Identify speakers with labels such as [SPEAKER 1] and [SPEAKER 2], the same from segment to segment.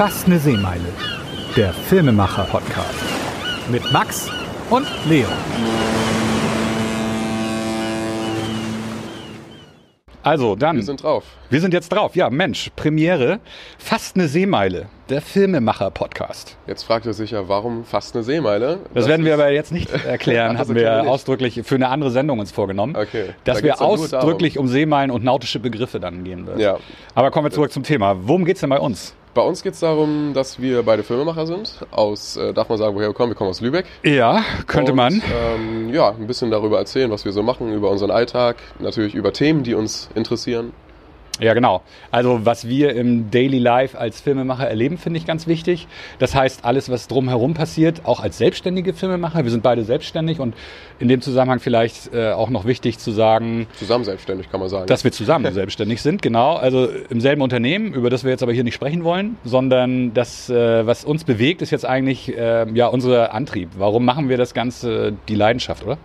[SPEAKER 1] Fast eine Seemeile. Der Filmemacher-Podcast. Mit Max und Leo. Also, dann.
[SPEAKER 2] Wir sind drauf.
[SPEAKER 1] Wir sind jetzt drauf. Ja, Mensch, Premiere. Fast eine Seemeile. Der Filmemacher-Podcast.
[SPEAKER 2] Jetzt fragt ihr sich ja, warum fast eine Seemeile?
[SPEAKER 1] Das, werden wir aber jetzt nicht erklären,
[SPEAKER 2] Das
[SPEAKER 1] haben wir ausdrücklich für eine andere Sendung uns vorgenommen.
[SPEAKER 2] Okay.
[SPEAKER 1] Dass
[SPEAKER 2] Da
[SPEAKER 1] wir ausdrücklich um Seemeilen und nautische Begriffe dann gehen wird.
[SPEAKER 2] Ja.
[SPEAKER 1] Aber kommen wir zurück zum Thema. Worum geht's denn bei uns?
[SPEAKER 2] Bei uns geht es darum, dass wir beide Filmemacher sind. Aus, äh, darf man sagen, woher wir kommen? Wir kommen aus Lübeck.
[SPEAKER 1] Ja, könnte
[SPEAKER 2] Und,
[SPEAKER 1] man.
[SPEAKER 2] Ähm, ja, ein bisschen darüber erzählen, was wir so machen, über unseren Alltag, natürlich über Themen, die uns interessieren.
[SPEAKER 1] Ja, genau. Also was wir im Daily Life als Filmemacher erleben, finde ich ganz wichtig. Das heißt, alles, was drumherum passiert, auch als selbstständige Filmemacher. Wir sind beide selbstständig und in dem Zusammenhang vielleicht äh, auch noch wichtig zu sagen,
[SPEAKER 2] Zusammen selbstständig, kann man sagen.
[SPEAKER 1] dass wir zusammen selbstständig sind. Genau, also im selben Unternehmen, über das wir jetzt aber hier nicht sprechen wollen, sondern das, äh, was uns bewegt, ist jetzt eigentlich äh, ja unser Antrieb. Warum machen wir das Ganze? Die Leidenschaft, oder?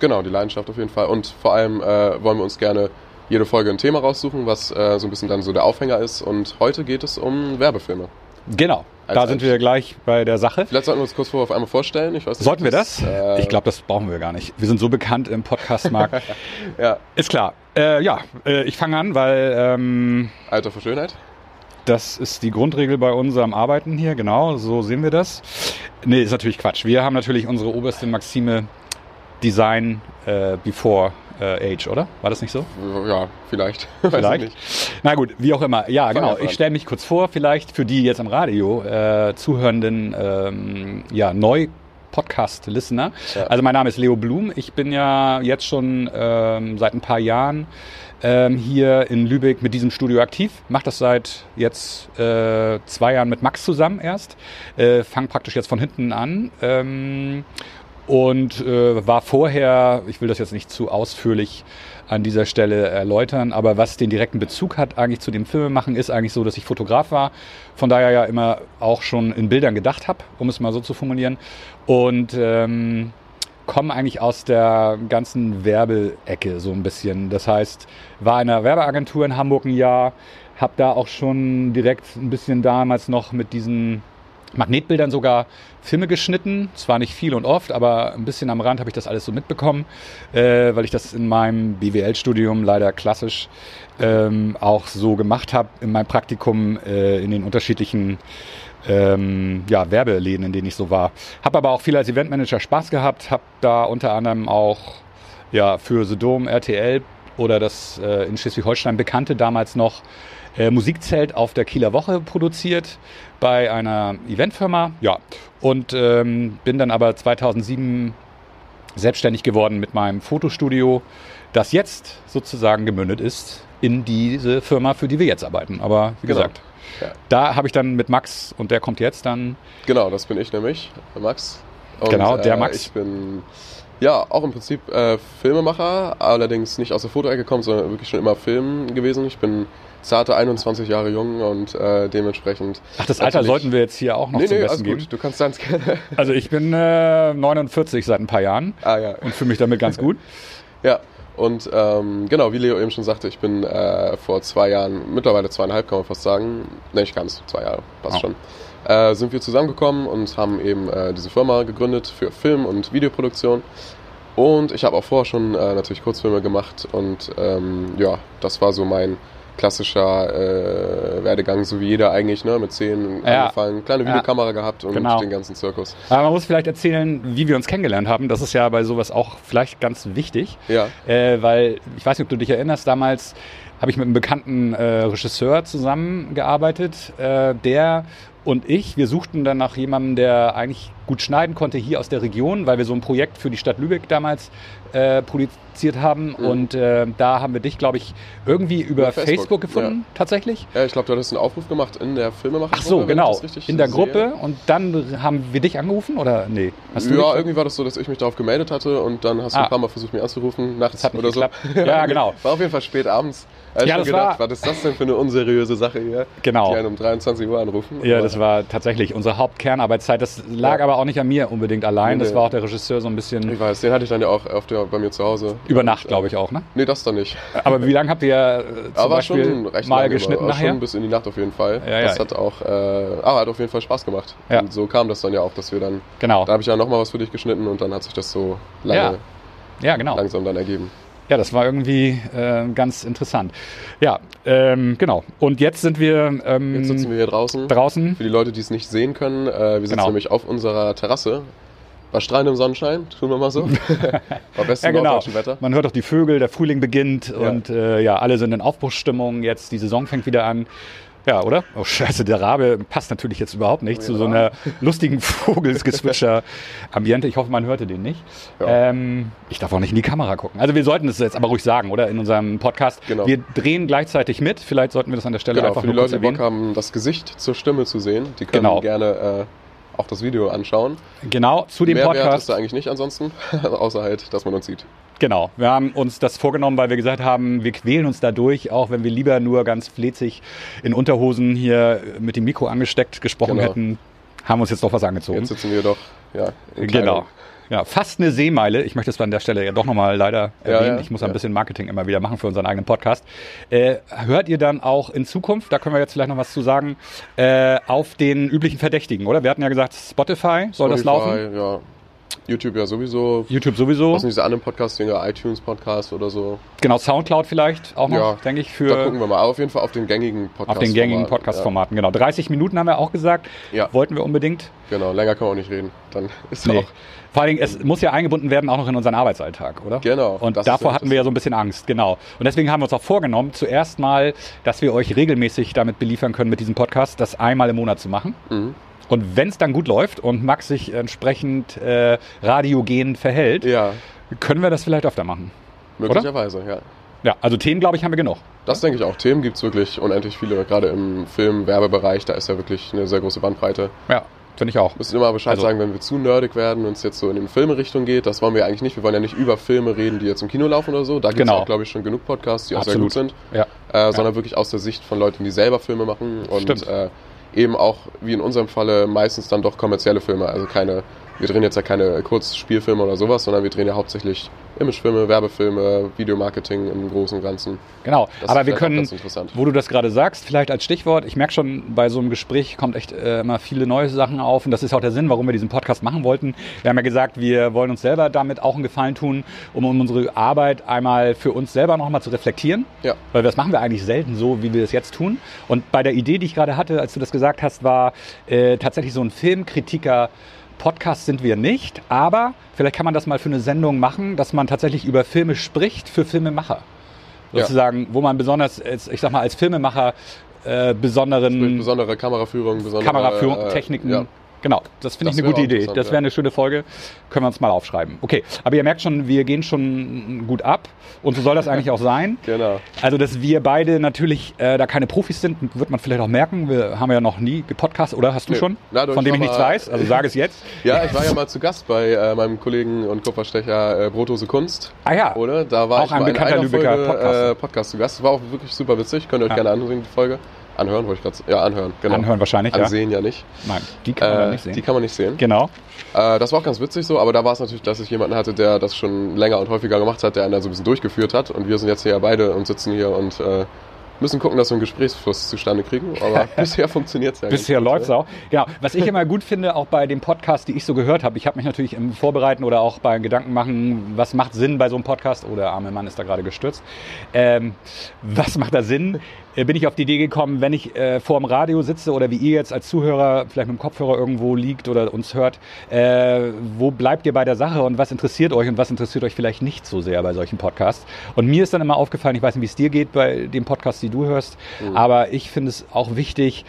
[SPEAKER 2] Genau, die Leidenschaft auf jeden Fall. Und vor allem äh, wollen wir uns gerne jede Folge ein Thema raussuchen, was äh, so ein bisschen dann so der Aufhänger ist. Und heute geht es um Werbefilme.
[SPEAKER 1] Genau.
[SPEAKER 2] Als
[SPEAKER 1] da sind wir gleich bei der Sache.
[SPEAKER 2] Vielleicht sollten wir uns kurz vorher auf einmal vorstellen. Nicht,
[SPEAKER 1] Sollten wir das?
[SPEAKER 2] äh,
[SPEAKER 1] ich glaube, das brauchen wir gar nicht. Wir sind so bekannt im Podcastmarkt.
[SPEAKER 2] Ja,
[SPEAKER 1] Ist klar. Äh, ja, äh, ich fange an, weil ähm,
[SPEAKER 2] Alter für Schönheit.
[SPEAKER 1] das ist die Grundregel bei unserem Arbeiten hier. Genau, so sehen wir das. Nee, ist natürlich Quatsch. Wir haben natürlich unsere oberste Maxime Design äh, before äh, age, oder? War das nicht so?
[SPEAKER 2] Ja, vielleicht. Weiß ich
[SPEAKER 1] Vielleicht.
[SPEAKER 2] nicht.
[SPEAKER 1] Na gut, wie auch immer. Ja, genau. Ich stelle mich kurz vor, vielleicht für die jetzt am Radio äh, zuhörenden ähm, ja, neu Podcast-Listener.
[SPEAKER 2] Ja.
[SPEAKER 1] Also mein Name ist Leo Blum. Ich bin ja jetzt schon ähm, seit ein paar Jahren ähm, hier in Lübeck mit diesem Studio aktiv. Mache das seit jetzt äh, zwei Jahren mit Max zusammen erst. Äh, Fang praktisch jetzt von hinten an. Ähm, und äh, war vorher, ich will das jetzt nicht zu ausführlich an dieser Stelle erläutern, aber was den direkten Bezug hat eigentlich zu dem Filmemachen, ist eigentlich so, dass ich Fotograf war, von daher ja immer auch schon in Bildern gedacht habe, um es mal so zu formulieren. Und ähm, komme eigentlich aus der ganzen Werbeecke so ein bisschen. Das heißt, war in einer Werbeagentur in Hamburg ein Jahr, habe da auch schon direkt ein bisschen damals noch mit diesen Magnetbildern sogar Filme geschnitten. Zwar nicht viel und oft, aber ein bisschen am Rand habe ich das alles so mitbekommen, äh, weil ich das in meinem BWL-Studium leider klassisch ähm, auch so gemacht habe in meinem Praktikum äh, in den unterschiedlichen ähm, ja, Werbeläden, in denen ich so war. Habe aber auch viel als Eventmanager Spaß gehabt, habe da unter anderem auch ja, für The Dome, RTL oder das äh, in Schleswig-Holstein bekannte damals noch äh, Musikzelt auf der Kieler Woche produziert bei einer Eventfirma. Ja, und ähm, bin dann aber 2007 selbstständig geworden mit meinem Fotostudio, das jetzt sozusagen gemündet ist in diese Firma, für die wir jetzt arbeiten. Aber wie
[SPEAKER 2] Genau.
[SPEAKER 1] gesagt,
[SPEAKER 2] Ja.
[SPEAKER 1] da habe ich dann mit Max und der kommt jetzt dann.
[SPEAKER 2] Genau, das bin ich nämlich, Max. Und,
[SPEAKER 1] Genau, der
[SPEAKER 2] äh,
[SPEAKER 1] Max.
[SPEAKER 2] Ich bin ja auch im Prinzip äh, Filmemacher, allerdings nicht aus der Fotoecke gekommen, sondern wirklich schon immer Film gewesen. Ich bin zarte 21 Jahre jung und äh, dementsprechend.
[SPEAKER 1] Ach, das Alter sollten wir jetzt hier auch noch
[SPEAKER 2] Nee,
[SPEAKER 1] zum
[SPEAKER 2] nee,
[SPEAKER 1] Besten
[SPEAKER 2] alles
[SPEAKER 1] geben.
[SPEAKER 2] gut. Du kannst ganz gerne.
[SPEAKER 1] Also ich bin äh, 49 seit ein paar Jahren
[SPEAKER 2] ah ja.
[SPEAKER 1] und fühle mich damit ganz gut.
[SPEAKER 2] Ja, und ähm, genau, wie Leo eben schon sagte, ich bin äh, vor zwei Jahren, mittlerweile zweieinhalb kann man fast sagen, ne, nicht ganz, zwei Jahre, passt
[SPEAKER 1] Oh.
[SPEAKER 2] schon, äh, sind wir zusammengekommen und haben eben äh, diese Firma gegründet für Film- und Videoproduktion. Und ich habe auch vorher schon äh, natürlich Kurzfilme gemacht und ähm, ja, das war so mein klassischer äh, Werdegang, so wie jeder eigentlich, ne, mit zehn
[SPEAKER 1] Ja.
[SPEAKER 2] angefangen, kleine
[SPEAKER 1] Ja.
[SPEAKER 2] Videokamera gehabt und
[SPEAKER 1] Genau.
[SPEAKER 2] den ganzen Zirkus.
[SPEAKER 1] Aber man muss vielleicht erzählen, wie wir uns kennengelernt haben. Das ist ja bei sowas auch vielleicht ganz wichtig.
[SPEAKER 2] Ja,
[SPEAKER 1] Äh, weil, ich weiß nicht, ob du dich erinnerst, damals habe ich mit einem bekannten äh, Regisseur zusammengearbeitet. Äh, der und ich, wir suchten dann nach jemandem, der eigentlich gut schneiden konnte hier aus der Region, weil wir so ein Projekt für die Stadt Lübeck damals äh, produziert haben.
[SPEAKER 2] Mhm.
[SPEAKER 1] Und äh, da haben wir dich, glaube ich, irgendwie über,
[SPEAKER 2] Über
[SPEAKER 1] Facebook,
[SPEAKER 2] Facebook,
[SPEAKER 1] gefunden, tatsächlich.
[SPEAKER 2] ja ich glaube, du hattest einen Aufruf gemacht in der Filmemacher.
[SPEAKER 1] Ach so, genau. In der Gruppe. Und dann haben wir dich angerufen oder nee? Hast du
[SPEAKER 2] ja, irgendwie war das so, dass ich mich darauf gemeldet hatte und dann hast du
[SPEAKER 1] Ah.
[SPEAKER 2] ein paar Mal versucht, mich anzurufen, nachts oder so.
[SPEAKER 1] geklappt. Ja, genau.
[SPEAKER 2] War auf jeden Fall spät abends Also
[SPEAKER 1] Ja,
[SPEAKER 2] ja,
[SPEAKER 1] das
[SPEAKER 2] gedacht,
[SPEAKER 1] war-
[SPEAKER 2] was ist das denn für eine unseriöse Sache hier?
[SPEAKER 1] Genau.
[SPEAKER 2] Die einen um 23 Uhr anrufen.
[SPEAKER 1] Ja,
[SPEAKER 2] Aber-
[SPEAKER 1] das war tatsächlich unsere Hauptkernarbeitszeit. Das lag
[SPEAKER 2] Ja.
[SPEAKER 1] aber auch nicht an mir unbedingt allein.
[SPEAKER 2] Nee,
[SPEAKER 1] Das war auch der Regisseur so ein bisschen
[SPEAKER 2] Ich weiß, den hatte ich dann ja auch auf der, bei mir zu Hause.
[SPEAKER 1] über Nacht, glaube ich auch, ne?
[SPEAKER 2] Nee, das dann nicht.
[SPEAKER 1] Aber wie lange habt ihr äh, zum
[SPEAKER 2] Aber
[SPEAKER 1] Beispiel
[SPEAKER 2] schon recht
[SPEAKER 1] mal geschnitten nachher?
[SPEAKER 2] Schon bis in die Nacht auf jeden Fall.
[SPEAKER 1] Ja,
[SPEAKER 2] das
[SPEAKER 1] ja.
[SPEAKER 2] hat auch, äh, aber hat auf jeden Fall Spaß gemacht.
[SPEAKER 1] Ja.
[SPEAKER 2] Und so kam das dann ja auch, dass wir dann,
[SPEAKER 1] Genau.
[SPEAKER 2] da habe ich ja nochmal was für dich geschnitten und dann hat sich das so lange,
[SPEAKER 1] Ja. Ja, genau.
[SPEAKER 2] langsam dann ergeben.
[SPEAKER 1] Ja, das war irgendwie äh, ganz interessant. Ja, ähm, genau. Und jetzt sind wir, ähm,
[SPEAKER 2] Jetzt sitzen wir hier draußen.
[SPEAKER 1] draußen.
[SPEAKER 2] Für die Leute, die es nicht sehen können, äh, wir sitzen
[SPEAKER 1] Genau.
[SPEAKER 2] nämlich auf unserer Terrasse. Bei strahlendem Sonnenschein, tun wir mal so. Bei bestem
[SPEAKER 1] Ja, genau.
[SPEAKER 2] Wetter.
[SPEAKER 1] Man hört doch die Vögel, der Frühling beginnt
[SPEAKER 2] Ja.
[SPEAKER 1] und äh, ja, alle sind in Aufbruchsstimmung. Jetzt die Saison fängt wieder an. Ja, oder? Oh Scheiße, der Rabe passt natürlich jetzt überhaupt nicht zu so einer lustigen Vogelsgezwitscher-Ambiente. Ich hoffe, man hörte den nicht.
[SPEAKER 2] Ja.
[SPEAKER 1] Ähm, ich darf auch nicht in die Kamera gucken. Also wir sollten es jetzt aber ruhig sagen, oder? In unserem Podcast.
[SPEAKER 2] Genau.
[SPEAKER 1] Wir drehen gleichzeitig mit. Vielleicht sollten wir das an der Stelle
[SPEAKER 2] Genau,
[SPEAKER 1] einfach
[SPEAKER 2] für die Leute, die Bock haben, das Gesicht zur Stimme zu sehen, die können
[SPEAKER 1] Genau.
[SPEAKER 2] gerne äh, auch das Video anschauen.
[SPEAKER 1] Genau, zu dem
[SPEAKER 2] Mehrwert
[SPEAKER 1] Podcast.
[SPEAKER 2] ist da eigentlich nicht ansonsten, außer halt, dass man uns sieht.
[SPEAKER 1] Genau, wir haben uns das vorgenommen, weil wir gesagt haben, wir quälen uns dadurch, auch wenn wir lieber nur ganz fletzig in Unterhosen hier mit dem Mikro angesteckt gesprochen
[SPEAKER 2] Genau.
[SPEAKER 1] hätten, haben uns jetzt doch was angezogen.
[SPEAKER 2] Jetzt sitzen wir doch, ja,
[SPEAKER 1] Genau. Ja, fast eine Seemeile. Ich möchte es an der Stelle ja doch nochmal leider
[SPEAKER 2] Ja,
[SPEAKER 1] erwähnen.
[SPEAKER 2] ja,
[SPEAKER 1] ich muss
[SPEAKER 2] ja.
[SPEAKER 1] ein bisschen Marketing immer wieder machen für unseren eigenen Podcast. Äh, hört ihr dann auch in Zukunft, da können wir jetzt vielleicht noch was zu sagen, äh, auf den üblichen Verdächtigen, oder? Wir hatten ja gesagt, Spotify soll das laufen.
[SPEAKER 2] Spotify, Ja. YouTube ja sowieso.
[SPEAKER 1] YouTube sowieso.
[SPEAKER 2] Was sind diese anderen Podcasts, Dinger, iTunes-Podcast oder so?
[SPEAKER 1] Genau, Soundcloud vielleicht auch noch,
[SPEAKER 2] Ja,
[SPEAKER 1] denke ich,
[SPEAKER 2] Da
[SPEAKER 1] für
[SPEAKER 2] gucken wir mal. Auf jeden Fall auf den gängigen Podcast.
[SPEAKER 1] auf den gängigen Podcast-Formaten. Genau, 30 Minuten haben wir auch gesagt.
[SPEAKER 2] Ja.
[SPEAKER 1] Wollten wir unbedingt.
[SPEAKER 2] Ja, genau, länger können wir auch nicht reden. Dann ist
[SPEAKER 1] Nee.
[SPEAKER 2] auch.
[SPEAKER 1] Vor allen Dingen, es muss ja eingebunden werden auch noch in unseren Arbeitsalltag, oder?
[SPEAKER 2] Genau,
[SPEAKER 1] Und davor
[SPEAKER 2] ja
[SPEAKER 1] hatten wir ja so ein bisschen Angst, genau. Und deswegen haben wir uns auch vorgenommen, zuerst mal, dass wir euch regelmäßig damit beliefern können, mit diesem Podcast, das einmal im Monat zu machen.
[SPEAKER 2] Mhm.
[SPEAKER 1] Und wenn es dann gut läuft und Max sich entsprechend äh, radiogen verhält,
[SPEAKER 2] Ja,
[SPEAKER 1] können wir das vielleicht öfter machen.
[SPEAKER 2] möglicherweise, ja.
[SPEAKER 1] Ja, also Themen, glaube ich, haben wir genug.
[SPEAKER 2] Das denke ich auch. Themen gibt es wirklich unendlich viele, gerade im Film-, Werbebereich, da ist ja wirklich eine sehr große Bandbreite.
[SPEAKER 1] Ja, finde ich auch.
[SPEAKER 2] müssen immer Bescheid
[SPEAKER 1] Also-
[SPEAKER 2] sagen, wenn wir zu nerdig werden und es jetzt so in die Filmerichtung geht. Das wollen wir eigentlich nicht. Wir wollen ja nicht über Filme reden, die jetzt im Kino laufen oder so. Da gibt es
[SPEAKER 1] Genau.
[SPEAKER 2] auch, glaube ich, schon genug Podcasts, die auch
[SPEAKER 1] Absolut.
[SPEAKER 2] sehr gut sind.
[SPEAKER 1] Ja.
[SPEAKER 2] Äh, Sondern wirklich aus der Sicht von Leuten, die selber Filme machen und
[SPEAKER 1] Stimmt.
[SPEAKER 2] äh, eben auch, wie in unserem Falle, meistens dann doch kommerzielle Filme. Also keine, wir drehen jetzt ja keine Kurzspielfilme oder sowas, sondern wir drehen ja hauptsächlich Imagefilme, Werbefilme, Videomarketing im Großen und Ganzen.
[SPEAKER 1] Genau,
[SPEAKER 2] Das
[SPEAKER 1] aber wir können, wo du das gerade sagst, vielleicht als Stichwort, ich merke schon, bei so einem Gespräch kommt echt äh, immer viele neue Sachen auf und das ist auch der Sinn, warum wir diesen Podcast machen wollten. Wir haben ja gesagt, wir wollen uns selber damit auch einen Gefallen tun, um unsere Arbeit einmal für uns selber nochmal zu reflektieren,
[SPEAKER 2] Ja.
[SPEAKER 1] weil das machen wir eigentlich selten so, wie wir es jetzt tun. Und bei der Idee, die ich gerade hatte, als du das gesagt hast, war äh, tatsächlich so ein Filmkritiker Podcast sind wir nicht, aber vielleicht kann man das mal für eine Sendung machen, dass man tatsächlich über Filme spricht für Filmemacher.
[SPEAKER 2] Ja.
[SPEAKER 1] Sozusagen, wo man besonders, ich sag mal, als Filmemacher äh, besonderen
[SPEAKER 2] besondere Kameraführung, besondere
[SPEAKER 1] Kameraführung,
[SPEAKER 2] äh,
[SPEAKER 1] Techniken.
[SPEAKER 2] Ja.
[SPEAKER 1] Genau, das finde ich eine gute Idee. Das wäre eine schöne Folge. Können wir uns mal aufschreiben. Okay, aber ihr merkt schon, wir gehen schon gut ab und so soll das eigentlich auch sein.
[SPEAKER 2] Genau.
[SPEAKER 1] Also, dass wir beide natürlich äh, da keine Profis sind, wird man vielleicht auch merken. Wir haben ja noch nie gepodcast, oder hast du
[SPEAKER 2] Nee.
[SPEAKER 1] schon?
[SPEAKER 2] Du,
[SPEAKER 1] Von dem ich nichts weiß. Also sage es jetzt.
[SPEAKER 2] Ja, ich war ja mal zu Gast bei äh, meinem Kollegen und Kupferstecher äh, Brotose Kunst.
[SPEAKER 1] Ah ja.
[SPEAKER 2] Oder? Da war
[SPEAKER 1] Auch
[SPEAKER 2] ich
[SPEAKER 1] ein bekannter Lübecker
[SPEAKER 2] Folge,
[SPEAKER 1] Podcaster.
[SPEAKER 2] Äh, Podcast zu Gast. War auch wirklich super witzig. Könnt ihr euch
[SPEAKER 1] Ja.
[SPEAKER 2] gerne ansehen, die Folge. Anhören, wollte ich gerade Ja, anhören. Genau.
[SPEAKER 1] Anhören wahrscheinlich, ja.
[SPEAKER 2] Ansehen ja nicht.
[SPEAKER 1] Nein, die kann man
[SPEAKER 2] Äh,
[SPEAKER 1] nicht sehen.
[SPEAKER 2] Die kann man nicht sehen.
[SPEAKER 1] genau.
[SPEAKER 2] Äh, das war auch ganz witzig so, aber da war es natürlich, dass ich jemanden hatte, der das schon länger und häufiger gemacht hat, der einen dann so ein bisschen durchgeführt hat. Und wir sind jetzt hier ja beide und sitzen hier und äh, müssen gucken, dass wir einen Gesprächsfluss zustande kriegen. Aber bisher funktioniert es ja.
[SPEAKER 1] Bisher
[SPEAKER 2] gut,
[SPEAKER 1] läuft's
[SPEAKER 2] ne?
[SPEAKER 1] auch. Genau. Was ich immer gut finde, auch bei dem Podcast, die ich so gehört habe, ich habe mich natürlich im Vorbereiten oder auch beim Gedanken machen, was macht Sinn bei so einem Podcast? Oh, der arme Mann ist da gerade gestürzt. Ähm, was macht da Sinn? Äh, Bin ich auf die Idee gekommen, wenn ich äh, vor dem Radio sitze oder wie ihr jetzt als Zuhörer vielleicht mit dem Kopfhörer irgendwo liegt oder uns hört, äh, wo bleibt ihr bei der Sache und was interessiert euch und was interessiert euch vielleicht nicht so sehr bei solchen Podcasts? Und mir ist dann immer aufgefallen, ich weiß nicht, wie es dir geht bei dem Podcast, die du hörst, aber ich finde es auch wichtig,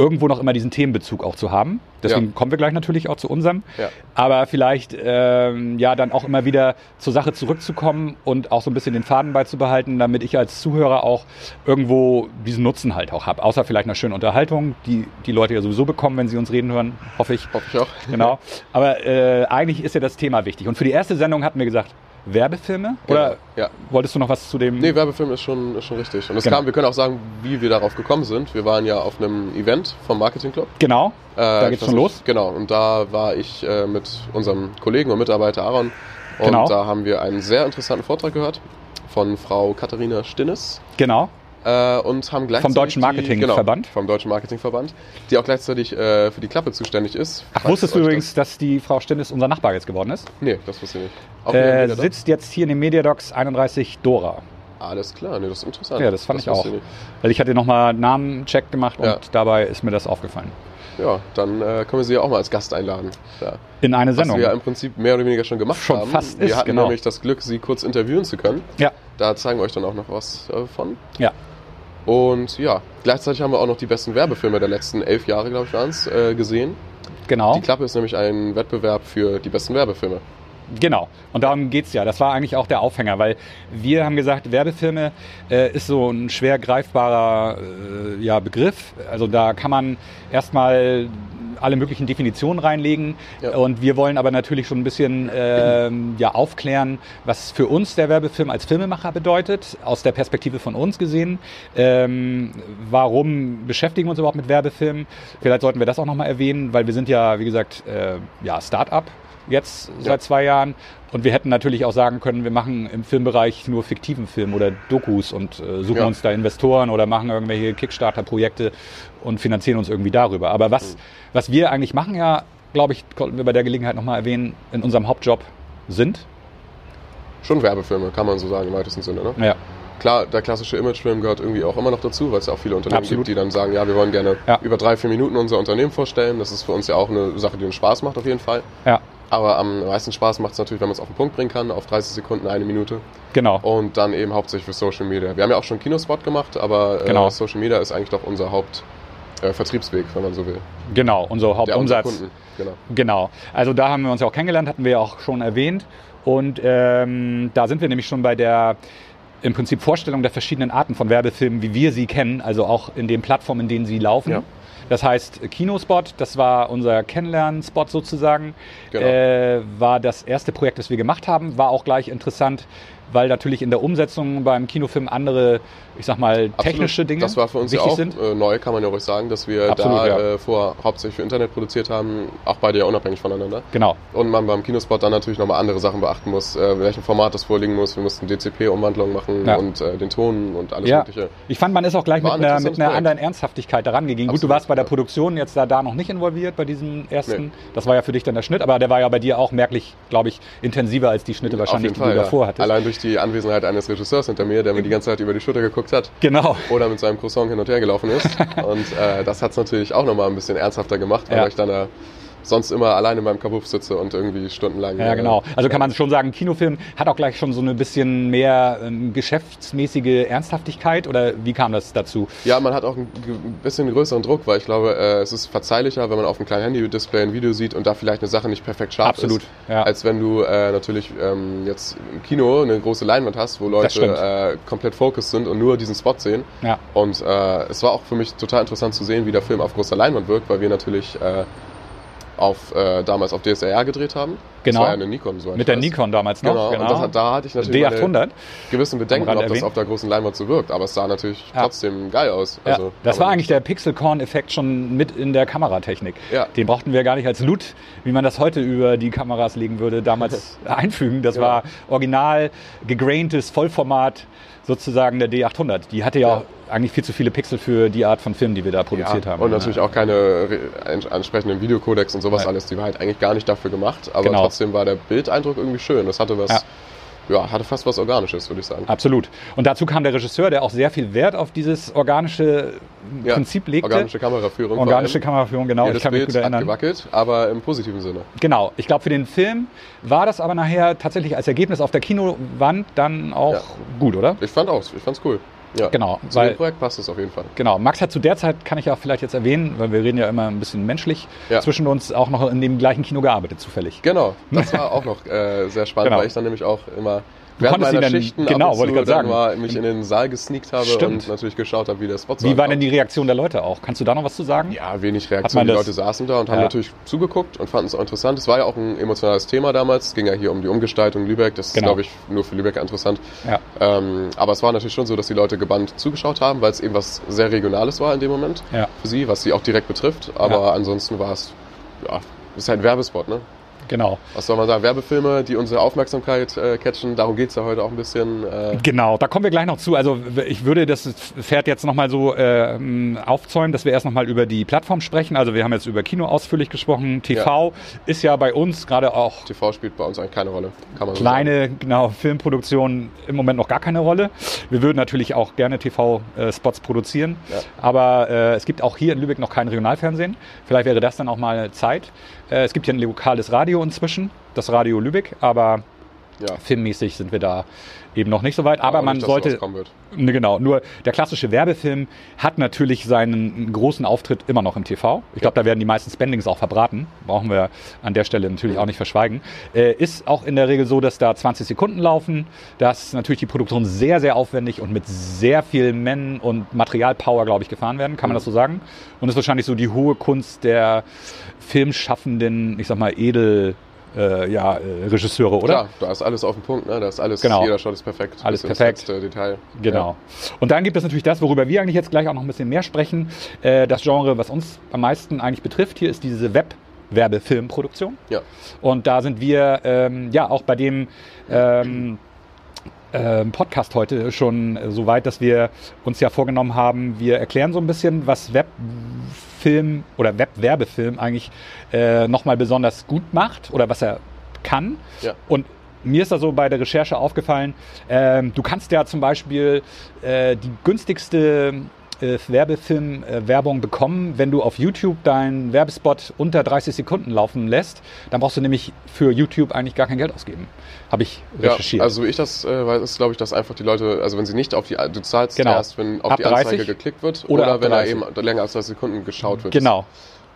[SPEAKER 1] irgendwo noch immer diesen Themenbezug auch zu haben. Deswegen
[SPEAKER 2] Ja.
[SPEAKER 1] kommen wir gleich natürlich auch zu unserem.
[SPEAKER 2] Ja.
[SPEAKER 1] Aber vielleicht ähm, ja dann auch immer wieder zur Sache zurückzukommen und auch so ein bisschen den Faden beizubehalten, damit ich als Zuhörer auch irgendwo diesen Nutzen halt auch habe. Außer vielleicht einer schönen Unterhaltung, die die Leute ja sowieso bekommen, wenn sie uns reden hören, hoffe ich.
[SPEAKER 2] Hoffe ich auch.
[SPEAKER 1] Genau. Aber äh, eigentlich ist ja das Thema wichtig. Und für die erste Sendung hatten wir gesagt, Werbefilme?
[SPEAKER 2] Genau,
[SPEAKER 1] Oder
[SPEAKER 2] ja.
[SPEAKER 1] wolltest du noch was zu dem?
[SPEAKER 2] Nee, Werbefilm ist schon, ist schon richtig. Und es
[SPEAKER 1] Genau.
[SPEAKER 2] kam, wir können auch sagen, wie wir darauf gekommen sind. Wir waren ja auf einem Event vom Marketing Club.
[SPEAKER 1] Genau.
[SPEAKER 2] Äh,
[SPEAKER 1] Da
[SPEAKER 2] ich
[SPEAKER 1] geht's schon los.
[SPEAKER 2] Genau, und da war ich äh, mit unserem Kollegen und Mitarbeiter Aaron. Und
[SPEAKER 1] Genau.
[SPEAKER 2] da haben wir einen sehr interessanten Vortrag gehört von Frau Katharina Stinnes.
[SPEAKER 1] Genau.
[SPEAKER 2] Äh, und haben gleichzeitig
[SPEAKER 1] Deutschen
[SPEAKER 2] die-
[SPEAKER 1] Marketingverband?
[SPEAKER 2] Genau, vom Deutschen Marketingverband, die auch gleichzeitig äh, für die Klappe zuständig ist.
[SPEAKER 1] Ach, wusstest du übrigens, dass die Frau Stinnes unser Nachbar jetzt geworden ist?
[SPEAKER 2] Das, nee, das wusste ich nicht. Auch
[SPEAKER 1] Äh, sitzt jetzt hier in dem Mediadocs 31 Dora.
[SPEAKER 2] Alles klar, nee, das ist interessant.
[SPEAKER 1] Ja, das fand ich
[SPEAKER 2] wusste
[SPEAKER 1] auch.
[SPEAKER 2] nicht.
[SPEAKER 1] Weil ich hatte nochmal einen Namencheck gemacht und
[SPEAKER 2] Ja.
[SPEAKER 1] dabei ist mir das aufgefallen.
[SPEAKER 2] Ja, dann äh, können wir sie ja auch mal als Gast einladen. Ja.
[SPEAKER 1] In eine
[SPEAKER 2] Was
[SPEAKER 1] Sendung.
[SPEAKER 2] wir ja im Prinzip mehr oder weniger schon gemacht
[SPEAKER 1] Schon
[SPEAKER 2] haben.
[SPEAKER 1] fast
[SPEAKER 2] wir
[SPEAKER 1] ist,
[SPEAKER 2] hatten
[SPEAKER 1] genau.
[SPEAKER 2] nämlich das Glück, sie kurz interviewen zu können.
[SPEAKER 1] Ja,
[SPEAKER 2] Da zeigen wir euch dann auch noch was äh, von.
[SPEAKER 1] ja.
[SPEAKER 2] Und ja, gleichzeitig haben wir auch noch die besten Werbefilme der letzten elf Jahre, glaube ich, waren es, äh, gesehen.
[SPEAKER 1] Genau.
[SPEAKER 2] Die Klappe ist nämlich ein Wettbewerb für die besten Werbefilme.
[SPEAKER 1] Genau. Und darum geht's ja. Das war eigentlich auch der Aufhänger, weil wir haben gesagt, Werbefilme äh, ist so ein schwer greifbarer äh, ja, Begriff. Also da kann man erstmal alle möglichen Definitionen reinlegen.
[SPEAKER 2] Ja.
[SPEAKER 1] Und wir wollen aber natürlich schon ein bisschen ähm, ja, aufklären, was für uns der Werbefilm als Filmemacher bedeutet, aus der Perspektive von uns gesehen. Ähm, warum beschäftigen wir uns überhaupt mit Werbefilmen? Vielleicht sollten wir das auch nochmal erwähnen, weil wir sind ja, wie gesagt, äh, ja, Start-up jetzt
[SPEAKER 2] Ja.
[SPEAKER 1] seit zwei Jahren. Und wir hätten natürlich auch sagen können, wir machen im Filmbereich nur fiktiven Film oder Dokus und äh, suchen
[SPEAKER 2] Ja.
[SPEAKER 1] uns da Investoren oder machen irgendwelche Kickstarter-Projekte und finanzieren uns irgendwie darüber. Aber was, was wir eigentlich machen, ja, glaube ich, konnten wir bei der Gelegenheit nochmal erwähnen, in unserem Hauptjob sind.
[SPEAKER 2] Schon Werbefilme, kann man so sagen im weitesten Sinne. Ne?
[SPEAKER 1] Ja,
[SPEAKER 2] Klar, der klassische Imagefilm gehört irgendwie auch immer noch dazu, weil es ja auch viele Unternehmen
[SPEAKER 1] Absolut.
[SPEAKER 2] gibt, die dann sagen, ja, wir wollen gerne
[SPEAKER 1] Ja.
[SPEAKER 2] über drei, vier Minuten unser Unternehmen vorstellen. Das ist für uns ja auch eine Sache, die uns Spaß macht auf jeden Fall.
[SPEAKER 1] ja,
[SPEAKER 2] Aber am meisten Spaß macht es natürlich, wenn man es auf den Punkt bringen kann, auf 30 Sekunden, eine Minute.
[SPEAKER 1] genau.
[SPEAKER 2] Und dann eben hauptsächlich für Social Media. Wir haben ja auch schon Kinospot gemacht, aber äh,
[SPEAKER 1] Genau.
[SPEAKER 2] Social Media ist eigentlich doch unser Hauptvertriebsweg, äh, Vertriebsweg, wenn man so will.
[SPEAKER 1] Genau, unser Hauptumsatz.
[SPEAKER 2] Kunden. Genau.
[SPEAKER 1] Genau. Also da haben wir uns ja auch kennengelernt, hatten wir ja auch schon erwähnt. Und ähm, da sind wir nämlich schon bei der im Prinzip Vorstellung der verschiedenen Arten von Werbefilmen, wie wir sie kennen, also auch in den Plattformen, in denen sie laufen.
[SPEAKER 2] Ja.
[SPEAKER 1] Das heißt, Kinospot, das war unser Kennenlernspot sozusagen,
[SPEAKER 2] Genau.
[SPEAKER 1] äh, war das erste Projekt, das wir gemacht haben, war auch gleich interessant, weil natürlich in der Umsetzung beim Kinofilm andere, ich sag mal, technische
[SPEAKER 2] Absolut.
[SPEAKER 1] Dinge
[SPEAKER 2] Das war für uns ja auch
[SPEAKER 1] sind.
[SPEAKER 2] äh, neu, kann man ja ruhig sagen, dass wir
[SPEAKER 1] Absolut,
[SPEAKER 2] da
[SPEAKER 1] ja.
[SPEAKER 2] äh, vor hauptsächlich für Internet produziert haben, auch beide ja unabhängig voneinander.
[SPEAKER 1] Genau.
[SPEAKER 2] Und man beim Kinospot dann natürlich nochmal andere Sachen beachten muss, äh, welchem Format das vorliegen muss. Wir mussten DCP-Umwandlungen machen
[SPEAKER 1] Ja.
[SPEAKER 2] und äh, den Ton und alles
[SPEAKER 1] Ja,
[SPEAKER 2] Mögliche.
[SPEAKER 1] ich fand, man ist auch gleich
[SPEAKER 2] War
[SPEAKER 1] mit
[SPEAKER 2] ein
[SPEAKER 1] einer, mit einer anderen Ernsthaftigkeit daran gegangen. Gut, du warst bei der. Produktion jetzt da, da noch nicht involviert bei diesem ersten.
[SPEAKER 2] Nee.
[SPEAKER 1] Das war ja für dich dann der Schnitt, aber der war ja bei dir auch merklich, glaube ich, intensiver als die Schnitte wahrscheinlich, die du davor hattest.
[SPEAKER 2] Allein durch die Anwesenheit eines Regisseurs hinter mir, der mir die ganze Zeit über die Schulter geguckt hat.
[SPEAKER 1] Genau.
[SPEAKER 2] oder mit seinem Croissant hin und her gelaufen ist. und äh, das hat es natürlich auch nochmal ein bisschen ernsthafter gemacht, weil
[SPEAKER 1] Ja.
[SPEAKER 2] ich dann äh, sonst immer alleine in meinem Kabuff sitze und irgendwie stundenlang.
[SPEAKER 1] Ja,
[SPEAKER 2] äh,
[SPEAKER 1] genau. Also kann man schon sagen, Kinofilm hat auch gleich schon so eine bisschen mehr ähm, geschäftsmäßige Ernsthaftigkeit oder wie kam das dazu?
[SPEAKER 2] Ja, man hat auch ein bisschen größeren Druck, weil ich glaube, äh, es ist verzeihlicher, wenn man auf einem kleinen Handy-Display ein Video sieht und da vielleicht eine Sache nicht perfekt scharf
[SPEAKER 1] Absolut,
[SPEAKER 2] ist,
[SPEAKER 1] ja.
[SPEAKER 2] als wenn du äh, natürlich ähm, jetzt im Kino eine große Leinwand hast, wo Leute äh, komplett focused sind und nur diesen Spot sehen.
[SPEAKER 1] Ja.
[SPEAKER 2] Und äh, es war auch für mich total interessant zu sehen, wie der Film auf großer Leinwand wirkt, weil wir natürlich äh, auf, äh, damals auf DSLR gedreht haben.
[SPEAKER 1] Genau.
[SPEAKER 2] Das war ja eine Nikon, so
[SPEAKER 1] Mit der Nikon damals noch.
[SPEAKER 2] Genau, und das, hat- da hatte ich natürlich meine
[SPEAKER 1] D800.
[SPEAKER 2] gewissen Bedenken, ob das
[SPEAKER 1] erwähnt.
[SPEAKER 2] auf der großen Leinwand so wirkt. Aber es sah natürlich
[SPEAKER 1] Ja.
[SPEAKER 2] trotzdem geil aus.
[SPEAKER 1] Ja,
[SPEAKER 2] Also,
[SPEAKER 1] das
[SPEAKER 2] kann
[SPEAKER 1] war eigentlich der Pixelcorn-Effekt schon mit in der Kameratechnik.
[SPEAKER 2] Ja.
[SPEAKER 1] Den brauchten wir gar nicht als Loot, wie man das heute über die Kameras legen würde, damals einfügen. Das
[SPEAKER 2] Ja.
[SPEAKER 1] war original gegraintes Vollformat sozusagen der D800. Die hatte ja,
[SPEAKER 2] Ja.
[SPEAKER 1] Eigentlich viel zu viele Pixel für die Art von Film, die wir da produziert
[SPEAKER 2] ja,
[SPEAKER 1] haben.
[SPEAKER 2] Und natürlich auch keine re- ents- entsprechenden Videocodecs und sowas
[SPEAKER 1] Ja.
[SPEAKER 2] alles. Die war halt eigentlich gar nicht dafür gemacht. Aber
[SPEAKER 1] Genau.
[SPEAKER 2] trotzdem war der Bildeindruck irgendwie schön. Das hatte was, ja, hatte fast was Organisches, würde ich sagen.
[SPEAKER 1] Absolut. Und dazu kam der Regisseur, der auch sehr viel Wert auf dieses organische
[SPEAKER 2] Ja,
[SPEAKER 1] Prinzip legte.
[SPEAKER 2] Organische Kameraführung.
[SPEAKER 1] Organische. Kameraführung, genau.
[SPEAKER 2] Jedes
[SPEAKER 1] ich kann mich
[SPEAKER 2] Bild
[SPEAKER 1] gut
[SPEAKER 2] hat
[SPEAKER 1] erinnern.
[SPEAKER 2] gewackelt, aber im positiven Sinne.
[SPEAKER 1] Genau, ich glaube, für den Film war das aber nachher tatsächlich als Ergebnis auf der Kinowand dann auch
[SPEAKER 2] Ja.
[SPEAKER 1] gut, oder?
[SPEAKER 2] Ich fand auch, ich fand's cool. Ja.
[SPEAKER 1] Genau,
[SPEAKER 2] Zu
[SPEAKER 1] weil-
[SPEAKER 2] dem Projekt passt es auf jeden Fall.
[SPEAKER 1] Genau, Max hat zu der Zeit, kann ich auch vielleicht jetzt erwähnen, weil wir reden ja immer ein bisschen menschlich,
[SPEAKER 2] Ja.
[SPEAKER 1] zwischen uns auch noch in dem gleichen Kino gearbeitet, zufällig.
[SPEAKER 2] Genau, das war auch noch äh, sehr spannend,
[SPEAKER 1] Genau.
[SPEAKER 2] weil ich dann nämlich auch immer während
[SPEAKER 1] konntest ihn dann-
[SPEAKER 2] Schichten
[SPEAKER 1] genau, wollte ich
[SPEAKER 2] dann
[SPEAKER 1] sagen.
[SPEAKER 2] mal mich in den Saal gesneakt habe
[SPEAKER 1] Stimmt.
[SPEAKER 2] und natürlich geschaut habe, wie der Spot so
[SPEAKER 1] Wie war denn die Reaktion der Leute auch? Kannst du da noch was zu sagen?
[SPEAKER 2] Ja, wenig
[SPEAKER 1] Hat man
[SPEAKER 2] Reaktion. Die Leute saßen da und haben
[SPEAKER 1] Ja.
[SPEAKER 2] natürlich zugeguckt und fanden es auch interessant. Es war ja auch ein emotionales Thema damals. Es ging ja hier um die Umgestaltung Lübeck. Das ist,
[SPEAKER 1] Genau.
[SPEAKER 2] glaube ich, nur für Lübeck interessant.
[SPEAKER 1] Ja.
[SPEAKER 2] Ähm, aber es war natürlich schon so, dass die Leute gebannt zugeschaut haben, weil es eben was sehr Regionales war in dem Moment
[SPEAKER 1] Ja.
[SPEAKER 2] für sie, was sie auch direkt betrifft. Aber ansonsten war es, ja, ist halt ein Werbespot, ne?
[SPEAKER 1] Genau.
[SPEAKER 2] Was soll man sagen? Werbefilme, die unsere Aufmerksamkeit äh, catchen, darum geht's ja heute auch ein bisschen. Äh,
[SPEAKER 1] Genau, da kommen wir gleich noch zu. Also ich würde das Pferd jetzt nochmal so ähm, aufzäumen, dass wir erst nochmal über die Plattform sprechen. Also wir haben jetzt über Kino ausführlich gesprochen. TV ist ja bei uns gerade auch
[SPEAKER 2] TV spielt bei uns eigentlich keine Rolle, kann man so
[SPEAKER 1] kleine, genau, Filmproduktion im Moment noch gar keine Rolle. Wir würden natürlich auch gerne TV-Spots produzieren,
[SPEAKER 2] Ja.
[SPEAKER 1] aber äh, es gibt auch hier in Lübeck noch kein Regionalfernsehen. Vielleicht wäre das dann auch mal Zeit. Äh, es gibt ja ein lokales Radio inzwischen, das Radio Lübeck, aber
[SPEAKER 2] Ja.
[SPEAKER 1] filmmäßig sind wir da eben noch nicht so weit. Aber
[SPEAKER 2] auch
[SPEAKER 1] man
[SPEAKER 2] nicht, dass
[SPEAKER 1] sollte. Ne, Genau, nur der klassische Werbefilm hat natürlich seinen großen Auftritt immer noch im TV. Ich glaube, da werden die meisten Spendings auch verbraten. Brauchen wir an der Stelle natürlich auch nicht verschweigen. Äh, ist auch in der Regel so, dass da 20 Sekunden laufen. Da ist natürlich die Produktion sehr, sehr aufwendig und mit sehr viel Men- und Materialpower, glaube ich, gefahren werden. Kann man das so sagen? Und ist wahrscheinlich so die hohe Kunst der filmschaffenden, ich sag mal, Edel. Äh, ja, äh, Regisseure, oder?
[SPEAKER 2] Klar, da ist alles auf dem Punkt, ne? Da ist alles,
[SPEAKER 1] Genau.
[SPEAKER 2] jeder Shot ist perfekt.
[SPEAKER 1] Alles perfekt.
[SPEAKER 2] letzte Detail.
[SPEAKER 1] Genau. Und dann gibt es natürlich das, worüber wir eigentlich jetzt gleich auch noch ein bisschen mehr sprechen. Äh, das Genre, was uns am meisten eigentlich betrifft, hier ist diese Web-Werbefilmproduktion.
[SPEAKER 2] Ja.
[SPEAKER 1] Und da sind wir ähm, ja auch bei dem ähm, ähm, Podcast heute schon so weit, dass wir uns ja vorgenommen haben, wir erklären so ein bisschen, was Webfilm oder Webwerbefilm eigentlich äh, nochmal besonders gut macht oder was er kann.
[SPEAKER 2] Ja.
[SPEAKER 1] Und mir ist da so bei der Recherche aufgefallen, ähm, du kannst ja zum Beispiel äh, die günstigste äh, Werbefilm-Werbung bekommen, wenn du auf YouTube deinen Werbespot unter 30 Sekunden laufen lässt. Dann brauchst du nämlich für YouTube eigentlich gar kein Geld ausgeben. Habe ich
[SPEAKER 2] Ja,
[SPEAKER 1] recherchiert.
[SPEAKER 2] also wie ich das äh, weiß, ist glaube ich, dass einfach die Leute, also wenn sie nicht auf die, du zahlst
[SPEAKER 1] Genau.
[SPEAKER 2] erst, wenn auf
[SPEAKER 1] Ab
[SPEAKER 2] die Anzeige
[SPEAKER 1] 30
[SPEAKER 2] geklickt wird
[SPEAKER 1] oder
[SPEAKER 2] oder, wenn
[SPEAKER 1] 30.
[SPEAKER 2] er eben länger als 30 Sekunden geschaut wird.
[SPEAKER 1] genau.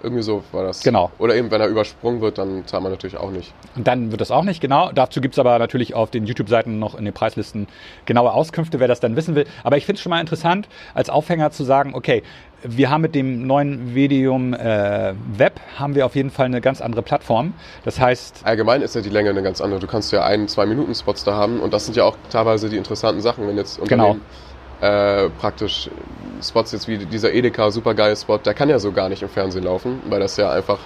[SPEAKER 2] Irgendwie so war das.
[SPEAKER 1] Genau.
[SPEAKER 2] Oder eben, wenn er übersprungen wird, dann zahlt man natürlich auch nicht.
[SPEAKER 1] Und dann wird das auch nicht, genau. Dazu gibt es aber natürlich auf den YouTube-Seiten noch in den Preislisten genaue Auskünfte, wer das dann wissen will. Aber ich finde es schon mal interessant, als Aufhänger zu sagen, okay, wir haben mit dem neuen Medium äh, Web haben wir auf jeden Fall eine ganz andere Plattform. Das heißt,
[SPEAKER 2] Allgemein ist ja die Länge eine ganz andere. Du kannst ja ein, zwei Minuten Spots da haben und das sind ja auch teilweise die interessanten Sachen, wenn jetzt
[SPEAKER 1] Genau.
[SPEAKER 2] Äh, praktisch Spots jetzt wie dieser Edeka supergeile Spot, der kann ja so gar nicht im Fernsehen laufen, weil das ja einfach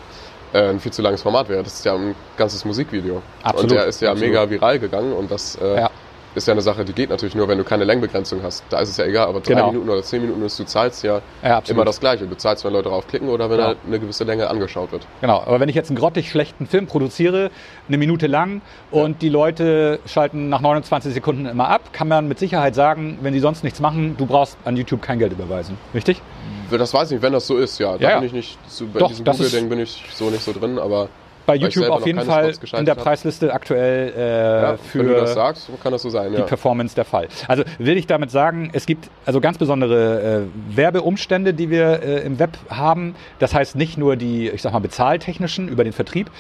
[SPEAKER 2] äh, ein viel zu langes Format wäre. Das ist ja ein ganzes Musikvideo.
[SPEAKER 1] Absolut,
[SPEAKER 2] Und der ist ja
[SPEAKER 1] absolut.
[SPEAKER 2] mega viral gegangen und das äh,
[SPEAKER 1] Ja.
[SPEAKER 2] Ist ja eine Sache, die geht natürlich nur, wenn du keine Längenbegrenzung hast. Da ist es ja egal, aber drei
[SPEAKER 1] Genau.
[SPEAKER 2] Minuten oder zehn Minuten ist, du zahlst ja,
[SPEAKER 1] Ja,
[SPEAKER 2] immer das Gleiche. Du zahlst, wenn Leute draufklicken oder wenn
[SPEAKER 1] Genau.
[SPEAKER 2] halt eine gewisse Länge angeschaut wird.
[SPEAKER 1] Genau, aber wenn ich jetzt einen grottig schlechten Film produziere, eine Minute lang und die Leute schalten nach 29 Sekunden immer ab, kann man mit Sicherheit sagen, wenn sie sonst nichts machen, du brauchst an YouTube kein Geld überweisen. Richtig?
[SPEAKER 2] Das weiß ich nicht, wenn das so ist, ja. Da
[SPEAKER 1] Ja, ja.
[SPEAKER 2] bin ich nicht, so, bei
[SPEAKER 1] Doch,
[SPEAKER 2] diesem Google-Ding bin ich so nicht so drin, aber
[SPEAKER 1] Bei YouTube auf jeden Fall in der. Preisliste aktuell äh,
[SPEAKER 2] ja,
[SPEAKER 1] für
[SPEAKER 2] sagst, kann das so sein,
[SPEAKER 1] die
[SPEAKER 2] ja.
[SPEAKER 1] Performance der Fall. Also will ich damit sagen, es gibt also ganz besondere äh, Werbeumstände, die wir äh, im Web haben. Das heißt nicht nur die, ich sag mal, bezahltechnischen über den Vertrieb.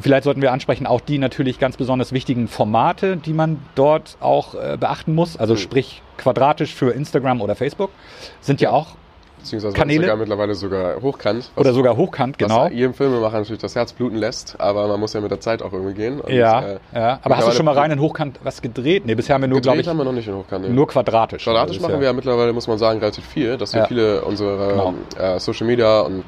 [SPEAKER 1] Vielleicht sollten wir ansprechen auch die natürlich ganz besonders wichtigen Formate, die man dort auch äh, beachten muss. Also
[SPEAKER 2] Mhm.
[SPEAKER 1] sprich quadratisch für Instagram oder Facebook sind ja auch
[SPEAKER 2] Beziehungsweise
[SPEAKER 1] Kanäle?
[SPEAKER 2] Instagram mittlerweile sogar hochkant. was-
[SPEAKER 1] oder sogar hochkant, genau.
[SPEAKER 2] Was jedem Filmemacher natürlich das Herz bluten lässt, aber man muss ja mit der Zeit auch irgendwie gehen. Und,
[SPEAKER 1] Ja,
[SPEAKER 2] äh,
[SPEAKER 1] ja. Aber hast du schon mal rein in Hochkant was gedreht? Nee, bisher haben wir nur, glaube ich,
[SPEAKER 2] haben wir noch nicht in Hochkant. nee.
[SPEAKER 1] nur quadratisch.
[SPEAKER 2] Quadratisch
[SPEAKER 1] ist
[SPEAKER 2] machen
[SPEAKER 1] ja-
[SPEAKER 2] wir ja mittlerweile, muss man sagen, relativ viel, dass wir
[SPEAKER 1] Ja.
[SPEAKER 2] viele unserer
[SPEAKER 1] Genau.
[SPEAKER 2] äh, Social Media und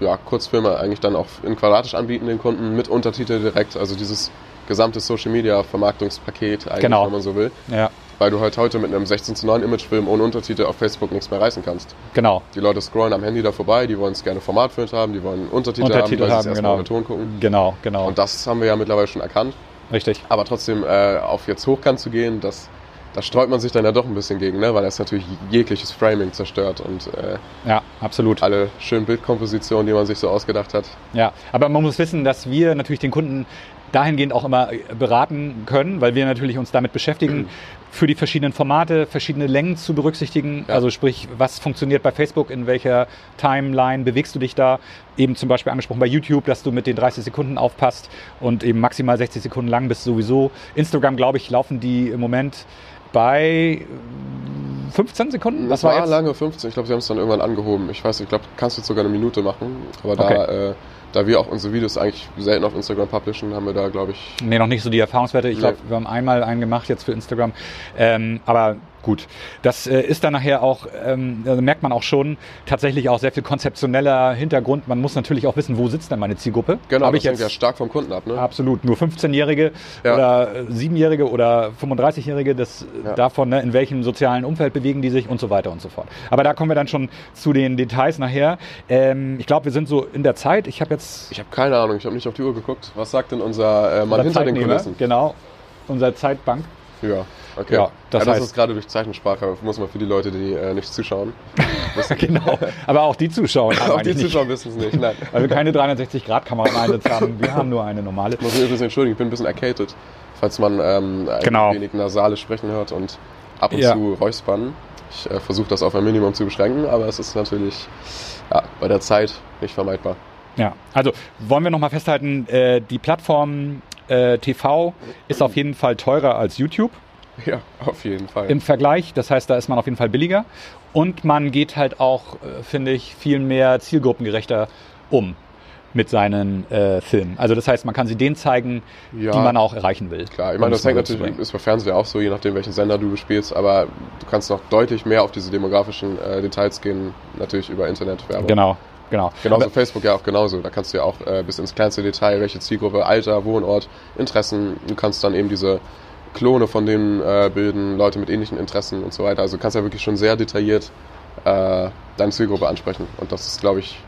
[SPEAKER 2] ja, Kurzfilme eigentlich dann auch in quadratisch anbieten den Kunden mit Untertitel direkt. Also dieses gesamte Social Media Vermarktungspaket eigentlich,
[SPEAKER 1] Genau.
[SPEAKER 2] wenn man so will.
[SPEAKER 1] Ja,
[SPEAKER 2] Weil du halt heute mit einem 16 zu 9 Imagefilm ohne Untertitel auf Facebook nichts mehr reißen kannst.
[SPEAKER 1] genau.
[SPEAKER 2] Die Leute scrollen am Handy da vorbei, die wollen es gerne formatfüllt haben, die wollen Untertitel,
[SPEAKER 1] Untertitel
[SPEAKER 2] haben, weil sie erstmal
[SPEAKER 1] genau.
[SPEAKER 2] ohne Ton gucken.
[SPEAKER 1] Genau, genau.
[SPEAKER 2] Und das haben wir ja mittlerweile schon erkannt.
[SPEAKER 1] Richtig.
[SPEAKER 2] Aber trotzdem äh, auf jetzt hochkant zu gehen, das, da sträubt man sich dann ja doch ein bisschen gegen, ne? weil das natürlich jegliches Framing zerstört und äh,
[SPEAKER 1] Ja, absolut.
[SPEAKER 2] alle schönen Bildkompositionen, die man sich so ausgedacht hat.
[SPEAKER 1] Ja, aber man muss wissen, dass wir natürlich den Kunden dahingehend auch immer äh, beraten können, weil wir natürlich uns damit beschäftigen. für die verschiedenen Formate verschiedene Längen zu berücksichtigen.
[SPEAKER 2] Ja.
[SPEAKER 1] Also sprich, was funktioniert bei Facebook, in welcher Timeline bewegst du dich da? Eben zum Beispiel angesprochen bei YouTube, dass du mit den 30 Sekunden aufpasst und eben maximal 60 Sekunden lang bist sowieso. Instagram, glaube ich, laufen die im Moment bei 15 Sekunden.
[SPEAKER 2] Das war, lange 15. Ich glaube, sie haben es dann irgendwann angehoben. Ich weiß, nicht, ich glaube, kannst jetzt sogar eine Minute machen. Aber da,
[SPEAKER 1] Okay.
[SPEAKER 2] äh, da wir auch unsere Videos eigentlich selten auf Instagram publishen, haben wir da, glaube ich,
[SPEAKER 1] Nee, noch nicht so die Erfahrungswerte. Ich
[SPEAKER 2] Nee.
[SPEAKER 1] glaube, wir haben einmal einen gemacht jetzt für Instagram. Ähm, aber gut, das äh, ist dann nachher auch, ähm, also merkt man auch schon, tatsächlich auch sehr viel konzeptioneller Hintergrund. Man muss natürlich auch wissen, wo sitzt denn meine Zielgruppe?
[SPEAKER 2] genau,
[SPEAKER 1] Hab
[SPEAKER 2] das
[SPEAKER 1] ich
[SPEAKER 2] hängt
[SPEAKER 1] jetzt
[SPEAKER 2] ja stark vom Kunden ab. Ne?
[SPEAKER 1] Absolut, nur 15-Jährige
[SPEAKER 2] Ja.
[SPEAKER 1] oder äh, 7-Jährige oder 35-Jährige, das äh,
[SPEAKER 2] Ja.
[SPEAKER 1] davon, ne, in welchem sozialen Umfeld bewegen die sich und so weiter und so fort. Aber da kommen wir dann schon zu den Details nachher. Ähm, ich glaube, wir sind so in der Zeit. Ich habe jetzt
[SPEAKER 2] Ich habe keine Ahnung, ich habe nicht auf die Uhr geguckt. Was sagt denn unser äh, Mann
[SPEAKER 1] unser
[SPEAKER 2] hinter den Kulissen?
[SPEAKER 1] Genau, unser Zeitbank.
[SPEAKER 2] Ja, okay.
[SPEAKER 1] Ja, das
[SPEAKER 2] das
[SPEAKER 1] heißt-
[SPEAKER 2] ist gerade durch Zeichensprache, muss man für die Leute, die äh, nicht zuschauen.
[SPEAKER 1] genau. Aber auch die Zuschauer haben
[SPEAKER 2] Auch die Zuschauer wissen es nicht, nein.
[SPEAKER 1] weil wir keine 360-Grad-Kamera im Einsatz haben. Wir haben nur eine normale.
[SPEAKER 2] Ich muss mich übrigens entschuldigen, ich bin ein bisschen arcated, falls man ähm, ein
[SPEAKER 1] Genau.
[SPEAKER 2] wenig nasale sprechen hört und ab und
[SPEAKER 1] Ja.
[SPEAKER 2] zu räuspern. Ich äh, versuche das auf ein Minimum zu beschränken, aber es ist natürlich ja, bei der Zeit nicht vermeidbar.
[SPEAKER 1] Ja, also wollen wir nochmal festhalten, äh, die Plattform äh, TV ist auf jeden Fall teurer als YouTube
[SPEAKER 2] Ja, auf jeden Fall.
[SPEAKER 1] im Vergleich. Das heißt, da ist man auf jeden Fall billiger. Und man geht halt auch, äh, finde ich, viel mehr zielgruppengerechter um mit seinen äh, Filmen. Also das heißt, man kann sie denen zeigen,
[SPEAKER 2] Ja.
[SPEAKER 1] die man auch erreichen will.
[SPEAKER 2] Klar, ich meine, das hängt natürlich, ist bei Fernsehen ja auch so, je nachdem, welchen Sender du bespielst, aber du kannst noch deutlich mehr auf diese demografischen äh, Details gehen, natürlich über Internetwerbung.
[SPEAKER 1] Genau, genau.
[SPEAKER 2] Genauso
[SPEAKER 1] Aber-
[SPEAKER 2] Facebook ja auch genauso. Da kannst du ja auch äh, bis ins kleinste Detail, welche Zielgruppe, Alter, Wohnort, Interessen. Du kannst dann eben diese Klone von denen äh, bilden, Leute mit ähnlichen Interessen und so weiter. Also du kannst ja wirklich schon sehr detailliert äh, deine Zielgruppe ansprechen. Und das ist, glaube ich,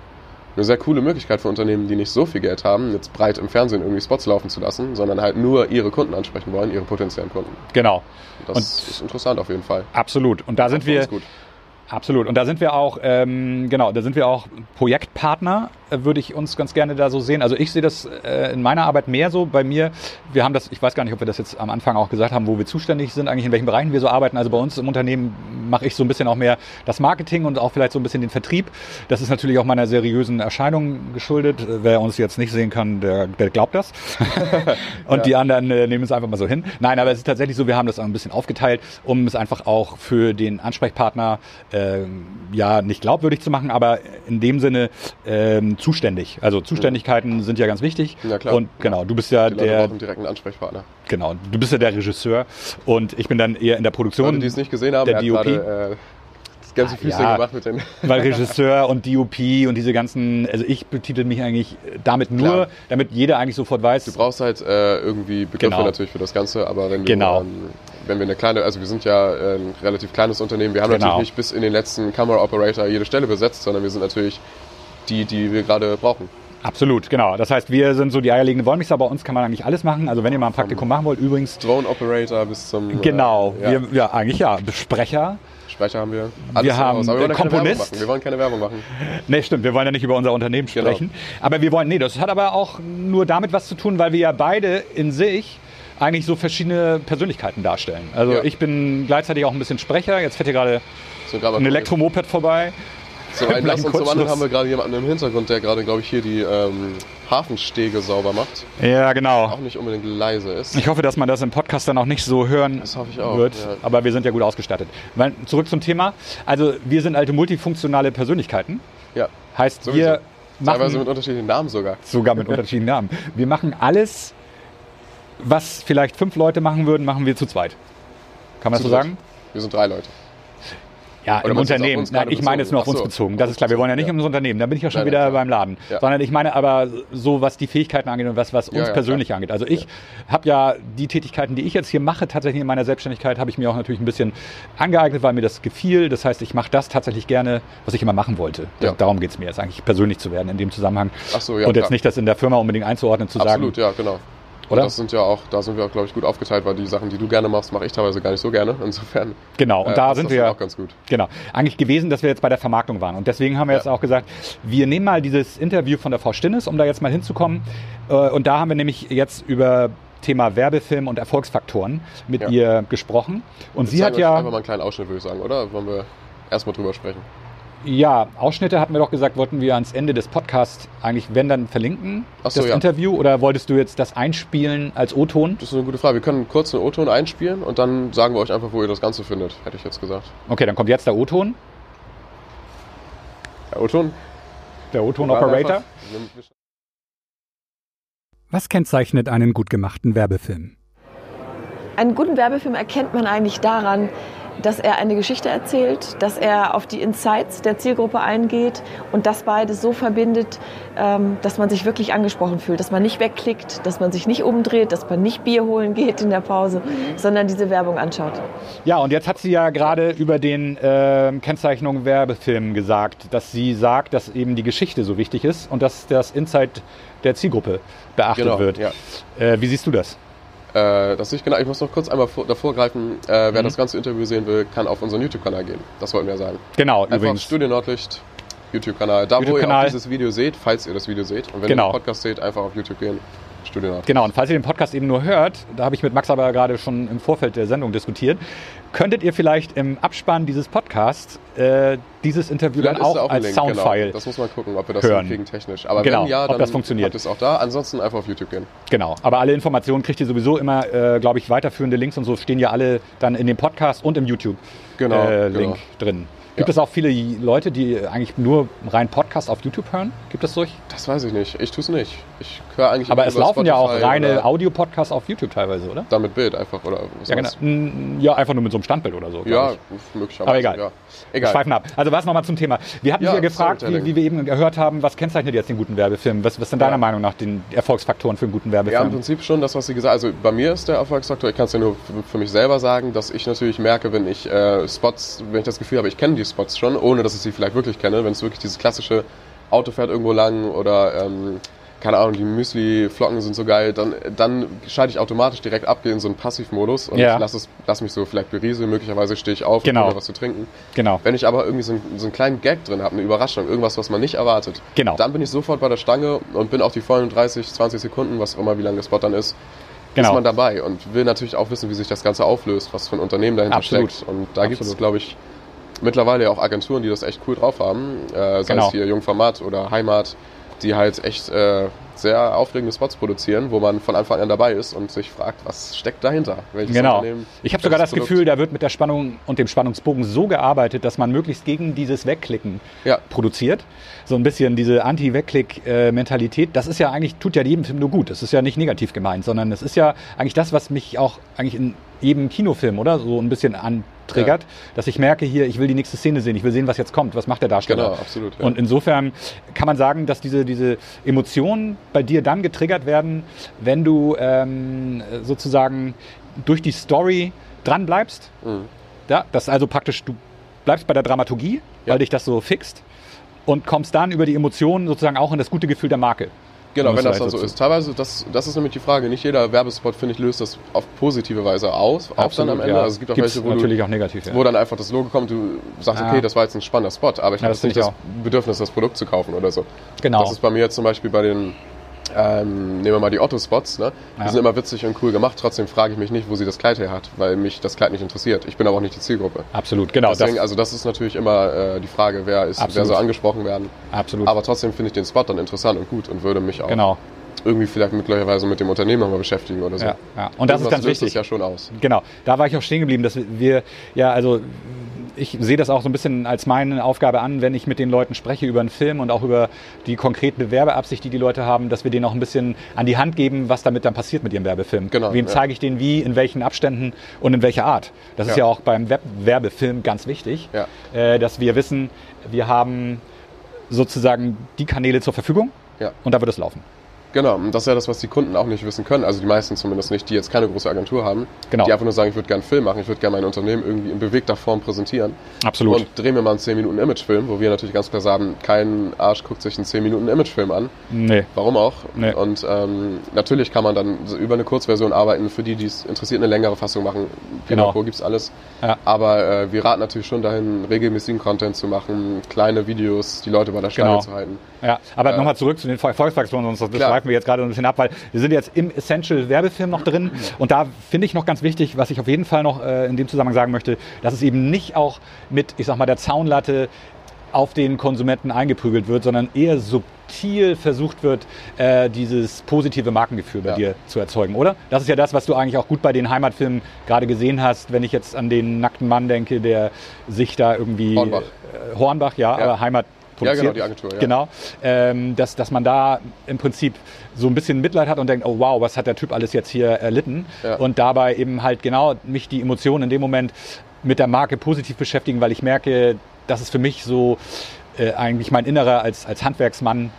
[SPEAKER 2] eine sehr coole Möglichkeit für Unternehmen, die nicht so viel Geld haben, jetzt breit im Fernsehen irgendwie Spots laufen zu lassen, sondern halt nur ihre Kunden ansprechen wollen, ihre potenziellen Kunden.
[SPEAKER 1] Genau,
[SPEAKER 2] Das
[SPEAKER 1] Und-
[SPEAKER 2] ist interessant auf jeden Fall.
[SPEAKER 1] absolut. Und da sind wir,
[SPEAKER 2] gut.
[SPEAKER 1] Absolut. Und da sind wir auch, ähm, genau, da sind wir auch Projektpartner, äh, würde ich uns ganz gerne da so sehen. Also ich sehe das äh, in meiner Arbeit mehr so. Bei mir, wir haben das, ich weiß gar nicht, ob wir das jetzt am Anfang auch gesagt haben, wo wir zuständig sind, eigentlich in welchen Bereichen wir so arbeiten. Also bei uns im Unternehmen mache ich so ein bisschen auch mehr das Marketing und auch vielleicht so ein bisschen den Vertrieb. Das ist natürlich auch meiner seriösen Erscheinung geschuldet. Äh, Wer uns jetzt nicht sehen kann, der, der glaubt das. und
[SPEAKER 2] Ja.
[SPEAKER 1] die anderen äh, nehmen es einfach mal so hin. Nein, aber es ist tatsächlich so, wir haben das auch ein bisschen aufgeteilt, um es einfach auch für den Ansprechpartner ähm, ja nicht glaubwürdig zu machen, aber in dem Sinne ähm, zuständig. Also Zuständigkeiten sind ja ganz wichtig.
[SPEAKER 2] Ja, klar.
[SPEAKER 1] Und genau, du bist ja
[SPEAKER 2] Die Leute
[SPEAKER 1] der,
[SPEAKER 2] brauchen direkt einen Ansprechpartner.
[SPEAKER 1] genau, du bist ja der Regisseur und ich bin dann eher in der Produktion.
[SPEAKER 2] Leute, die es nicht gesehen haben,
[SPEAKER 1] der
[SPEAKER 2] er
[SPEAKER 1] DOP.
[SPEAKER 2] gerade äh, das ganze Füßchen
[SPEAKER 1] Ja.
[SPEAKER 2] gemacht mit den...
[SPEAKER 1] weil Regisseur und DOP und diese ganzen, also ich betitel mich eigentlich damit nur,
[SPEAKER 2] Klar.
[SPEAKER 1] damit jeder eigentlich sofort weiß,
[SPEAKER 2] Du brauchst halt äh, irgendwie Begriffe
[SPEAKER 1] Genau.
[SPEAKER 2] natürlich für das Ganze, aber wenn du,
[SPEAKER 1] Genau.
[SPEAKER 2] ähm, wenn wir eine kleine, also wir sind ja äh, ein relativ kleines Unternehmen, wir haben
[SPEAKER 1] Genau.
[SPEAKER 2] natürlich nicht bis in den letzten Camera Operator jede Stelle besetzt, sondern wir sind natürlich die, die wir gerade brauchen.
[SPEAKER 1] Absolut, genau. Das heißt, wir sind so die eierlegende Wollmilchsau. Bei uns kann man eigentlich alles machen. Also wenn ihr mal ein Praktikum machen wollt, übrigens,
[SPEAKER 2] Drone Operator bis zum
[SPEAKER 1] genau,
[SPEAKER 2] äh, ja,
[SPEAKER 1] wir, ja, eigentlich ja, Besprecher.
[SPEAKER 2] Sprecher haben wir.
[SPEAKER 1] Wir haben
[SPEAKER 2] wir wollen ja keine
[SPEAKER 1] Komponist.
[SPEAKER 2] Werbung machen. Wir wollen keine Werbung machen.
[SPEAKER 1] Nee, stimmt, wir wollen ja nicht über unser Unternehmen
[SPEAKER 2] Genau.
[SPEAKER 1] sprechen. Aber wir wollen, nee, das hat aber auch nur damit was zu tun, weil wir ja beide in sich eigentlich so verschiedene Persönlichkeiten darstellen. Also
[SPEAKER 2] Ja.
[SPEAKER 1] ich bin gleichzeitig auch ein bisschen Sprecher. Jetzt fährt hier gerade ein. Elektromoped vorbei.
[SPEAKER 2] Zum einen das und zum anderen haben wir gerade jemanden im Hintergrund, der gerade, glaube ich, hier die ähm, Hafenstege sauber macht.
[SPEAKER 1] Ja, genau.
[SPEAKER 2] Auch nicht unbedingt leise ist.
[SPEAKER 1] Ich hoffe, dass man das im Podcast dann auch nicht so hören
[SPEAKER 2] Das hoffe ich auch,
[SPEAKER 1] wird.
[SPEAKER 2] ja.
[SPEAKER 1] Aber wir sind ja gut ausgestattet. Weil, zurück zum Thema. Also wir sind alte multifunktionale Persönlichkeiten.
[SPEAKER 2] Ja,
[SPEAKER 1] Heißt,
[SPEAKER 2] Sowieso.
[SPEAKER 1] wir
[SPEAKER 2] teilweise
[SPEAKER 1] machen
[SPEAKER 2] mit unterschiedlichen Namen sogar.
[SPEAKER 1] sogar mit unterschiedlichen Namen. Wir machen alles, was vielleicht fünf Leute machen würden, machen wir zu zweit. Kann man das
[SPEAKER 2] Zu
[SPEAKER 1] so
[SPEAKER 2] dritt.
[SPEAKER 1] sagen?
[SPEAKER 2] Wir sind drei Leute.
[SPEAKER 1] Ja,
[SPEAKER 2] Oder
[SPEAKER 1] im Unternehmen. Nein, ich meine jetzt nur auf uns
[SPEAKER 2] so,
[SPEAKER 1] bezogen. Das ist klar. Wir wollen ja nicht
[SPEAKER 2] bezogen,
[SPEAKER 1] ums Unternehmen. Da bin ich ja schon
[SPEAKER 2] Nein,
[SPEAKER 1] wieder
[SPEAKER 2] nein, klar.
[SPEAKER 1] beim Laden.
[SPEAKER 2] Ja.
[SPEAKER 1] Sondern ich meine aber so, was die Fähigkeiten angeht und was, was uns
[SPEAKER 2] Ja, ja,
[SPEAKER 1] persönlich angeht. Also ich habe ja die Tätigkeiten, die ich jetzt hier mache, tatsächlich in meiner Selbstständigkeit, habe ich mir auch natürlich ein bisschen angeeignet, weil mir das gefiel. Das heißt, ich mache das tatsächlich gerne, was ich immer machen wollte.
[SPEAKER 2] Ja.
[SPEAKER 1] Darum geht es mir jetzt eigentlich persönlich zu werden in dem Zusammenhang.
[SPEAKER 2] Ach so, ja,
[SPEAKER 1] und jetzt
[SPEAKER 2] klar.
[SPEAKER 1] nicht das in der Firma unbedingt einzuordnen, zu
[SPEAKER 2] Absolut,
[SPEAKER 1] sagen.
[SPEAKER 2] ja, genau.
[SPEAKER 1] Oder?
[SPEAKER 2] Und das sind ja auch, da sind wir auch, glaube ich, gut aufgeteilt, weil die Sachen, die du gerne machst, mache ich teilweise gar nicht so gerne. Insofern.
[SPEAKER 1] Genau, und
[SPEAKER 2] äh,
[SPEAKER 1] da
[SPEAKER 2] passt
[SPEAKER 1] sind
[SPEAKER 2] das
[SPEAKER 1] wir
[SPEAKER 2] auch ganz gut.
[SPEAKER 1] Genau. Eigentlich gewesen, dass wir jetzt bei der Vermarktung waren. Und deswegen haben wir
[SPEAKER 2] Ja.
[SPEAKER 1] jetzt auch gesagt, wir nehmen mal dieses Interview von der Frau Stinnes, um da jetzt mal hinzukommen. Äh, Und da haben wir nämlich jetzt über Thema Werbefilm und Erfolgsfaktoren mit
[SPEAKER 2] Ja.
[SPEAKER 1] ihr gesprochen. Und sie
[SPEAKER 2] Zeigen
[SPEAKER 1] hat ja,
[SPEAKER 2] Einfach mal einen kleinen Ausschnitt, würde ich sagen, oder? Wollen wir erstmal drüber sprechen?
[SPEAKER 1] Ja, Ausschnitte hatten wir doch gesagt, wollten wir ans Ende des Podcasts eigentlich, wenn dann verlinken,
[SPEAKER 2] so,
[SPEAKER 1] das
[SPEAKER 2] ja.
[SPEAKER 1] Interview, oder wolltest du jetzt das einspielen als O-Ton?
[SPEAKER 2] Das ist eine gute Frage. Wir können kurz einen O-Ton einspielen und dann sagen wir euch einfach, wo ihr das Ganze findet, hätte ich jetzt gesagt.
[SPEAKER 1] Okay, dann kommt jetzt der O-Ton,
[SPEAKER 2] Der O-Ton?
[SPEAKER 1] der O-Ton-Operator. Was kennzeichnet einen gut gemachten Werbefilm?
[SPEAKER 3] Einen guten Werbefilm erkennt man eigentlich daran, dass er eine Geschichte erzählt, dass er auf die Insights der Zielgruppe eingeht und das beides so verbindet, ähm, dass man sich wirklich angesprochen fühlt, dass man nicht wegklickt, dass man sich nicht umdreht, dass man nicht Bier holen geht in der Pause, sondern diese Werbung anschaut.
[SPEAKER 1] Ja, und jetzt hat sie ja gerade über den ähm, Kennzeichnung Werbefilm gesagt, dass sie sagt, dass eben die Geschichte so wichtig ist und dass das Insight der Zielgruppe beachtet
[SPEAKER 2] Genau,
[SPEAKER 1] wird.
[SPEAKER 2] ja.
[SPEAKER 1] Äh, wie siehst du das?
[SPEAKER 2] Äh, das ich genau. Ich muss noch kurz einmal vor, davor greifen. Äh,
[SPEAKER 1] Mhm.
[SPEAKER 2] wer das ganze Interview sehen will, kann auf unseren YouTube-Kanal gehen. Das wollten wir sagen.
[SPEAKER 1] Genau,
[SPEAKER 2] Einfach
[SPEAKER 1] übrigens.
[SPEAKER 2] Studio Nordlicht, YouTube-Kanal. Da, wo ihr auch dieses Video seht, falls ihr das Video seht. Und wenn
[SPEAKER 1] Genau.
[SPEAKER 2] ihr den Podcast seht, einfach auf YouTube gehen. Studio Nordlicht.
[SPEAKER 1] Genau, und falls ihr den Podcast eben nur hört, da habe ich mit Max aber gerade schon im Vorfeld der Sendung diskutiert, könntet ihr vielleicht im Abspann dieses Podcasts äh, dieses Interview
[SPEAKER 2] Vielleicht
[SPEAKER 1] dann
[SPEAKER 2] ist
[SPEAKER 1] auch,
[SPEAKER 2] auch
[SPEAKER 1] als
[SPEAKER 2] Link,
[SPEAKER 1] Soundfile.
[SPEAKER 2] Genau. Das muss man gucken, ob wir das
[SPEAKER 1] hören.
[SPEAKER 2] hinkriegen technisch. Aber
[SPEAKER 1] Genau,
[SPEAKER 2] wenn ja,
[SPEAKER 1] ob
[SPEAKER 2] dann
[SPEAKER 1] das funktioniert.
[SPEAKER 2] es auch da. Ansonsten einfach auf YouTube gehen.
[SPEAKER 1] Genau, aber alle Informationen kriegt ihr sowieso immer, äh, glaube ich, weiterführende Links und so stehen ja alle dann in dem Podcast und im YouTube-Link
[SPEAKER 2] Genau,
[SPEAKER 1] äh,
[SPEAKER 2] genau.
[SPEAKER 1] Drin. Gibt
[SPEAKER 2] Ja.
[SPEAKER 1] es auch viele Leute, die eigentlich nur rein Podcast auf YouTube hören? Gibt es solche?
[SPEAKER 2] Das weiß ich nicht. Ich tue es nicht. Ich höre eigentlich
[SPEAKER 1] Aber es laufen ja auch
[SPEAKER 2] Spotify
[SPEAKER 1] reine Audio-Podcasts auf YouTube teilweise, oder?
[SPEAKER 2] Damit Bild einfach oder was
[SPEAKER 1] Ja, genau. ja, einfach nur mit so einem Standbild oder so.
[SPEAKER 2] Ja,
[SPEAKER 1] ich.
[SPEAKER 2] möglicherweise.
[SPEAKER 1] Aber egal.
[SPEAKER 2] Ja. Egal.
[SPEAKER 1] schweifen ab. Also was nochmal zum Thema. Wir hatten
[SPEAKER 2] Ja,
[SPEAKER 1] ja gefragt, wie, wie wir eben gehört haben, was kennzeichnet jetzt den guten Werbefilm? Was, was sind deiner
[SPEAKER 2] Ja.
[SPEAKER 1] Meinung nach den Erfolgsfaktoren für einen guten
[SPEAKER 2] Ja, im
[SPEAKER 1] Werbefilm?
[SPEAKER 2] Prinzip schon das, was sie gesagt hat. Also bei mir ist der Erfolgsfaktor, ich kann es ja nur für, für mich selber sagen, dass ich natürlich merke, wenn ich äh, Spots, wenn ich das Gefühl habe, ich kenne die Spots schon, ohne dass ich sie vielleicht wirklich kenne, wenn es wirklich dieses klassische Auto fährt irgendwo lang oder ähm, keine Ahnung, die Müsli-Flocken sind so geil, dann, dann schalte ich automatisch direkt ab, gehe in so einen Passivmodus und
[SPEAKER 1] Ja.
[SPEAKER 2] lass, es, lass mich so vielleicht berieseln, möglicherweise stehe ich auf
[SPEAKER 1] Genau.
[SPEAKER 2] und hole was zu trinken.
[SPEAKER 1] genau.
[SPEAKER 2] Wenn ich aber irgendwie so, einen- so einen kleinen Gag drin habe, eine Überraschung, irgendwas, was man nicht erwartet,
[SPEAKER 1] Genau.
[SPEAKER 2] dann bin ich sofort bei der Stange und bin auch die vollen 30, 20 Sekunden, was auch immer, wie lange der Spot dann ist,
[SPEAKER 1] Genau.
[SPEAKER 2] ist man dabei und will natürlich auch wissen, wie sich das Ganze auflöst, was für ein Unternehmen dahinter
[SPEAKER 1] Absolut.
[SPEAKER 2] steckt. Und da gibt es, glaube ich, mittlerweile auch Agenturen, die das echt cool drauf haben, äh, sei
[SPEAKER 1] Genau.
[SPEAKER 2] es hier Jungformat oder Heimat, die halt echt äh, sehr aufregende Spots produzieren, wo man von Anfang an dabei ist und sich fragt, was steckt dahinter? Welches
[SPEAKER 1] Genau. Ich habe sogar das
[SPEAKER 2] Produkt?
[SPEAKER 1] Gefühl, da wird mit der Spannung und dem Spannungsbogen so gearbeitet, dass man möglichst gegen dieses Wegklicken
[SPEAKER 2] Ja.
[SPEAKER 1] produziert. So ein bisschen diese Anti-Wegklick-Mentalität. Das ist ja eigentlich, tut ja jedem Film nur gut. Das ist ja nicht negativ gemeint, sondern es ist ja eigentlich das, was mich auch eigentlich in jedem Kinofilm, oder? So ein bisschen antriggert, dass ich merke hier, ich will die nächste Szene sehen, ich will sehen, was jetzt kommt, was macht der Darsteller.
[SPEAKER 2] Genau, absolut, ja.
[SPEAKER 1] Und insofern kann man sagen, dass diese, diese Emotionen bei dir dann getriggert werden, wenn du ähm, sozusagen durch die Story dran bleibst.
[SPEAKER 2] Mhm.
[SPEAKER 1] Ja, das also praktisch, du bleibst bei der Dramaturgie,
[SPEAKER 2] Ja.
[SPEAKER 1] weil dich das so fixt und kommst dann über die Emotionen sozusagen auch in das gute Gefühl der Marke.
[SPEAKER 2] Genau, wenn das dann so ist. Teilweise, das, das ist nämlich die Frage, nicht jeder Werbespot, finde ich, löst das auf positive Weise aus, auch dann am Ende.
[SPEAKER 1] ja.
[SPEAKER 2] Also es gibt auch
[SPEAKER 1] Gibt's
[SPEAKER 2] welche, wo,
[SPEAKER 1] natürlich
[SPEAKER 2] du,
[SPEAKER 1] auch negativ. Ja.
[SPEAKER 2] wo dann einfach das Logo kommt, du sagst,
[SPEAKER 1] Ja.
[SPEAKER 2] okay, das war jetzt ein spannender Spot, aber ich
[SPEAKER 1] Ja,
[SPEAKER 2] habe nicht das
[SPEAKER 1] ich
[SPEAKER 2] Bedürfnis, das Produkt zu kaufen oder so.
[SPEAKER 1] Genau.
[SPEAKER 2] Das ist bei mir jetzt zum Beispiel bei den, ähm, nehmen wir mal die Otto-Spots, ne? die
[SPEAKER 1] Ja.
[SPEAKER 2] sind immer witzig und cool gemacht, trotzdem frage ich mich nicht, wo sie das Kleid her hat, weil mich das Kleid nicht interessiert. Ich bin aber auch nicht die Zielgruppe.
[SPEAKER 1] Absolut, genau.
[SPEAKER 2] Deswegen,
[SPEAKER 1] das,
[SPEAKER 2] also das ist natürlich immer äh, die Frage, wer, ist, wer
[SPEAKER 1] Absolut.
[SPEAKER 2] so angesprochen werden.
[SPEAKER 1] absolut.
[SPEAKER 2] Aber trotzdem finde ich den Spot dann interessant und gut und würde mich auch
[SPEAKER 1] genau.
[SPEAKER 2] irgendwie vielleicht möglicherweise mit dem Unternehmen nochmal beschäftigen oder so.
[SPEAKER 1] Ja, ja. Und das ist
[SPEAKER 2] Irgendwas
[SPEAKER 1] ganz
[SPEAKER 2] löst
[SPEAKER 1] wichtig.
[SPEAKER 2] es ja schon aus.
[SPEAKER 1] Genau, da war ich auch stehen geblieben, dass wir, ja, also ich sehe das auch so ein bisschen als meine Aufgabe an, wenn ich mit den Leuten spreche über einen Film und auch über die konkrete Bewerbeabsicht, die die Leute haben, dass wir denen auch ein bisschen an die Hand geben, was damit dann passiert mit ihrem Werbefilm.
[SPEAKER 2] Genau,
[SPEAKER 1] Wem
[SPEAKER 2] ja.
[SPEAKER 1] zeige ich den wie, in welchen Abständen und in welcher Art. Das ist
[SPEAKER 2] Ja.
[SPEAKER 1] ja auch beim Web Werbefilm ganz wichtig,
[SPEAKER 2] Ja.
[SPEAKER 1] äh, dass wir wissen, wir haben sozusagen die Kanäle zur Verfügung
[SPEAKER 2] Ja.
[SPEAKER 1] und da wird es laufen.
[SPEAKER 2] Genau, und das ist ja das, was die Kunden auch nicht wissen können. Also die meisten zumindest nicht, die jetzt keine große Agentur haben.
[SPEAKER 1] Genau.
[SPEAKER 2] Die einfach nur sagen, ich würde gerne einen Film machen, ich würde gerne mein Unternehmen irgendwie in bewegter Form präsentieren.
[SPEAKER 1] Absolut.
[SPEAKER 2] Und drehen wir mal einen 10 Minuten Imagefilm, wo wir natürlich ganz klar sagen, kein Arsch guckt sich einen 10 Minuten Imagefilm an.
[SPEAKER 1] nee.
[SPEAKER 2] Warum auch?
[SPEAKER 1] Nee.
[SPEAKER 2] Und ähm, natürlich kann man dann über eine Kurzversion arbeiten, für die, die es interessiert, eine längere Fassung machen.
[SPEAKER 1] Genau.
[SPEAKER 2] Genau. gibt's alles.
[SPEAKER 1] Ja.
[SPEAKER 2] Aber äh, wir raten natürlich schon dahin, regelmäßigen Content zu machen, kleine Videos, die Leute bei der Stange
[SPEAKER 1] Genau.
[SPEAKER 2] zu halten.
[SPEAKER 1] Ja, aber
[SPEAKER 2] Äh,
[SPEAKER 1] nochmal zurück zu den sonst das
[SPEAKER 2] klar.
[SPEAKER 1] schweifen wir jetzt gerade ein bisschen ab, weil wir sind jetzt im Essential-Werbefilm noch drin. Und da finde ich noch ganz wichtig, was ich auf jeden Fall noch äh, in dem Zusammenhang sagen möchte, dass es eben nicht auch mit, ich sag mal, der Zaunlatte auf den Konsumenten eingeprügelt wird, sondern eher subtil versucht wird, äh, dieses positive Markengefühl bei
[SPEAKER 2] Ja.
[SPEAKER 1] dir zu erzeugen, oder? Das ist ja das, was du eigentlich auch gut bei den Heimatfilmen gerade gesehen hast, wenn ich jetzt an den nackten Mann denke, der sich da irgendwie...
[SPEAKER 2] Hornbach.
[SPEAKER 1] Äh, Hornbach, ja,
[SPEAKER 2] Ja.
[SPEAKER 1] aber Heimat
[SPEAKER 2] Ja,
[SPEAKER 1] produziert.
[SPEAKER 2] genau, die Agentur, ja.
[SPEAKER 1] Genau, ähm, dass, dass man da im Prinzip so ein bisschen Mitleid hat und denkt, oh wow, was hat der Typ alles jetzt hier erlitten?
[SPEAKER 2] Ja.
[SPEAKER 1] Und dabei eben halt genau mich die Emotionen in dem Moment mit der Marke positiv beschäftigen, weil ich merke, das ist für mich so äh, eigentlich mein innerer als, als Handwerksmann,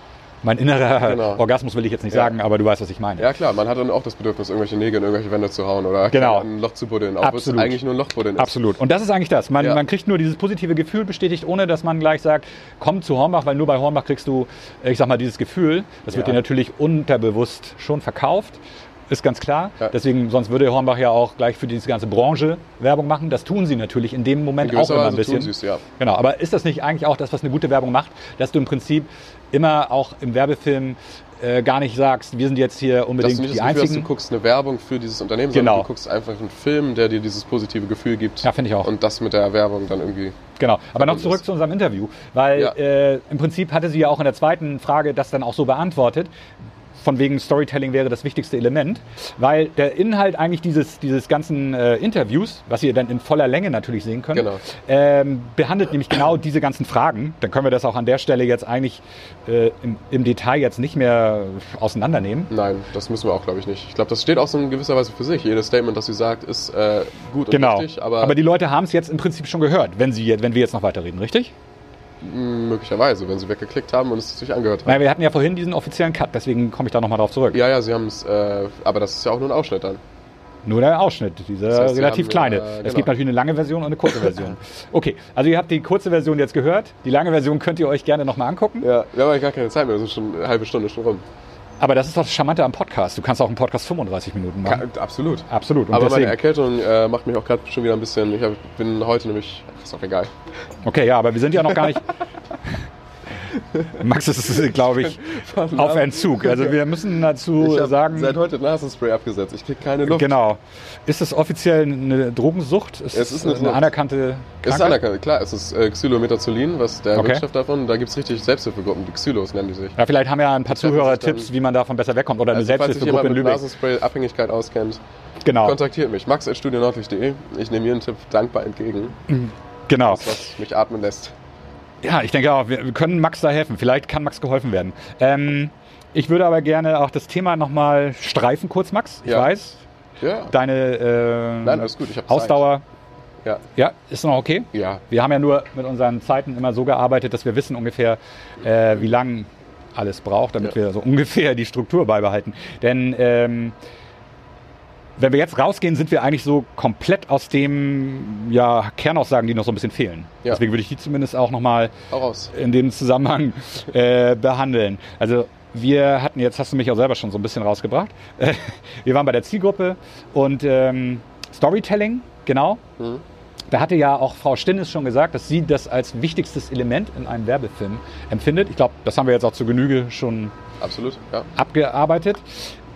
[SPEAKER 1] mein innerer
[SPEAKER 2] Genau.
[SPEAKER 1] Orgasmus will ich jetzt nicht
[SPEAKER 2] Ja.
[SPEAKER 1] sagen, aber du weißt, was ich meine.
[SPEAKER 2] Ja klar, man hat dann auch das Bedürfnis, irgendwelche Nägel in irgendwelche Wände zu hauen oder
[SPEAKER 1] Genau.
[SPEAKER 2] ein Loch zu buddeln, auch wenn es eigentlich nur ein Loch buddeln ist.
[SPEAKER 1] Absolut. Und das ist eigentlich das. Man,
[SPEAKER 2] Ja.
[SPEAKER 1] man kriegt nur dieses positive Gefühl bestätigt, ohne dass man gleich sagt, komm zu Hornbach, weil nur bei Hornbach kriegst du, äh, ich sag mal, dieses Gefühl. Das wird dir natürlich unterbewusst schon verkauft. Ist ganz klar.
[SPEAKER 2] Ja.
[SPEAKER 1] Deswegen, sonst würde Hornbach ja auch gleich für diese ganze Branche Werbung machen. Das tun sie natürlich in dem
[SPEAKER 2] In
[SPEAKER 1] Moment auch
[SPEAKER 2] gewisser
[SPEAKER 1] immer ein bisschen.
[SPEAKER 2] tun ja.
[SPEAKER 1] Genau, aber ist das nicht eigentlich auch das, was eine gute Werbung macht, dass du im Prinzip immer auch im Werbefilm äh, gar nicht sagst, wir sind jetzt hier
[SPEAKER 2] Dass
[SPEAKER 1] unbedingt
[SPEAKER 2] du nicht
[SPEAKER 1] die
[SPEAKER 2] das Gefühl
[SPEAKER 1] einzigen.
[SPEAKER 2] du guckst eine Werbung für dieses Unternehmen,
[SPEAKER 1] Genau.
[SPEAKER 2] sondern du guckst einfach einen Film, der dir dieses positive Gefühl gibt.
[SPEAKER 1] Ja, finde ich auch.
[SPEAKER 2] Und das mit der Werbung dann irgendwie.
[SPEAKER 1] Genau, aber noch zurück
[SPEAKER 2] das-
[SPEAKER 1] zu unserem Interview, weil
[SPEAKER 2] Ja.
[SPEAKER 1] äh, im Prinzip hatte sie ja auch in der zweiten Frage das dann auch so beantwortet. Von wegen Storytelling wäre das wichtigste Element, weil der Inhalt eigentlich dieses, dieses ganzen äh, Interviews, was ihr dann in voller Länge natürlich sehen könnt,
[SPEAKER 2] Genau.
[SPEAKER 1] ähm, behandelt nämlich genau diese ganzen Fragen. Dann können wir das auch an der Stelle jetzt eigentlich äh, im, im Detail jetzt nicht mehr auseinandernehmen.
[SPEAKER 2] Nein, das müssen wir auch, glaube ich, nicht. Ich glaube, das steht auch so in gewisser Weise für sich. Jedes Statement, das sie sagt, ist äh, gut und
[SPEAKER 1] Genau.
[SPEAKER 2] richtig, aber,
[SPEAKER 1] die Leute haben es jetzt im Prinzip schon gehört, wenn, sie, wenn wir jetzt noch weiterreden, richtig?
[SPEAKER 2] Möglicherweise, wenn sie weggeklickt haben und es sich angehört haben.
[SPEAKER 1] Naja, wir hatten ja vorhin diesen offiziellen Cut, deswegen komme ich da nochmal drauf zurück.
[SPEAKER 2] Ja, ja, sie haben es, äh, aber das ist ja auch nur ein Ausschnitt dann.
[SPEAKER 1] Nur der Ausschnitt, dieser
[SPEAKER 2] Das heißt,
[SPEAKER 1] relativ
[SPEAKER 2] haben,
[SPEAKER 1] kleine.
[SPEAKER 2] äh,
[SPEAKER 1] Es
[SPEAKER 2] genau.
[SPEAKER 1] gibt natürlich eine lange Version und eine kurze Version. Okay, also ihr habt die kurze Version jetzt gehört. Die lange Version könnt ihr euch gerne nochmal angucken.
[SPEAKER 2] Ja, wir haben ja gar keine Zeit mehr, das ist schon eine halbe Stunde schon rum.
[SPEAKER 1] Aber das ist doch das Charmante am Podcast. Du kannst auch einen Podcast 35 Minuten machen.
[SPEAKER 2] Ka- absolut.
[SPEAKER 1] Absolut. Und
[SPEAKER 2] Aber meine
[SPEAKER 1] deswegen,
[SPEAKER 2] Erkältung äh, macht mich auch gerade schon wieder ein bisschen. Ich hab, bin heute nämlich. Ist auch egal.
[SPEAKER 1] okay, ja, aber wir sind ja noch gar nicht. Max ist, glaube ich, auf Entzug. Also wir müssen dazu sagen.
[SPEAKER 2] seit heute Nasenspray abgesetzt. Ich krieg keine Luft.
[SPEAKER 1] Genau. Ist es offiziell eine Drogensucht? Ist
[SPEAKER 2] Es ist eine
[SPEAKER 1] eine anerkannte
[SPEAKER 2] Es ist
[SPEAKER 1] Krankheit?
[SPEAKER 2] anerkannt, klar, es ist äh, Xylometazolin, was der
[SPEAKER 1] Okay.
[SPEAKER 2] Wirkstoff davon. Da gibt es richtig Selbsthilfegruppen, die Xylos nennen die sich.
[SPEAKER 1] Ja, vielleicht haben ja ein paar Zuhörer Tipps, wie man davon besser wegkommt. Oder eine
[SPEAKER 2] Also, falls
[SPEAKER 1] Selbsthilfegruppe in
[SPEAKER 2] mit
[SPEAKER 1] Lübeck.
[SPEAKER 2] Nasenspray-Abhängigkeit auskennt,
[SPEAKER 1] Genau,
[SPEAKER 2] kontaktiert mich. max.studionordlich.de. Ich nehme jeden Tipp dankbar entgegen,
[SPEAKER 1] genau.
[SPEAKER 2] das, was mich atmen lässt.
[SPEAKER 1] Ja, ich denke auch, wir können Max da helfen. Vielleicht kann Max geholfen werden. Ähm, ich würde aber gerne auch das Thema nochmal streifen, kurz, Max. Ich
[SPEAKER 2] Ja.
[SPEAKER 1] weiß,
[SPEAKER 2] Ja,
[SPEAKER 1] deine äh,
[SPEAKER 2] Nein, alles gut, ich
[SPEAKER 1] Ausdauer,
[SPEAKER 2] ja,
[SPEAKER 1] ja, ist noch okay.
[SPEAKER 2] ja.
[SPEAKER 1] Wir haben ja nur mit unseren Zeiten immer so gearbeitet, dass wir wissen ungefähr, äh, wie lang alles braucht, damit
[SPEAKER 2] Ja.
[SPEAKER 1] wir so ungefähr die Struktur beibehalten. Denn ähm, wenn wir jetzt rausgehen, sind wir eigentlich so komplett aus dem ja, Kernaussagen, die noch so ein bisschen fehlen.
[SPEAKER 2] Ja.
[SPEAKER 1] Deswegen würde ich die zumindest auch nochmal in dem Zusammenhang äh, behandeln. Also wir hatten, jetzt hast du mich auch selber schon so ein bisschen rausgebracht, äh, wir waren bei der Zielgruppe und ähm, Storytelling, genau.
[SPEAKER 2] Mhm.
[SPEAKER 1] Da hatte ja auch Frau Stinnes schon gesagt, dass sie das als wichtigstes Element in einem Werbefilm empfindet. Ich glaube, das haben wir jetzt auch zur Genüge schon
[SPEAKER 2] Absolut, ja.
[SPEAKER 1] abgearbeitet.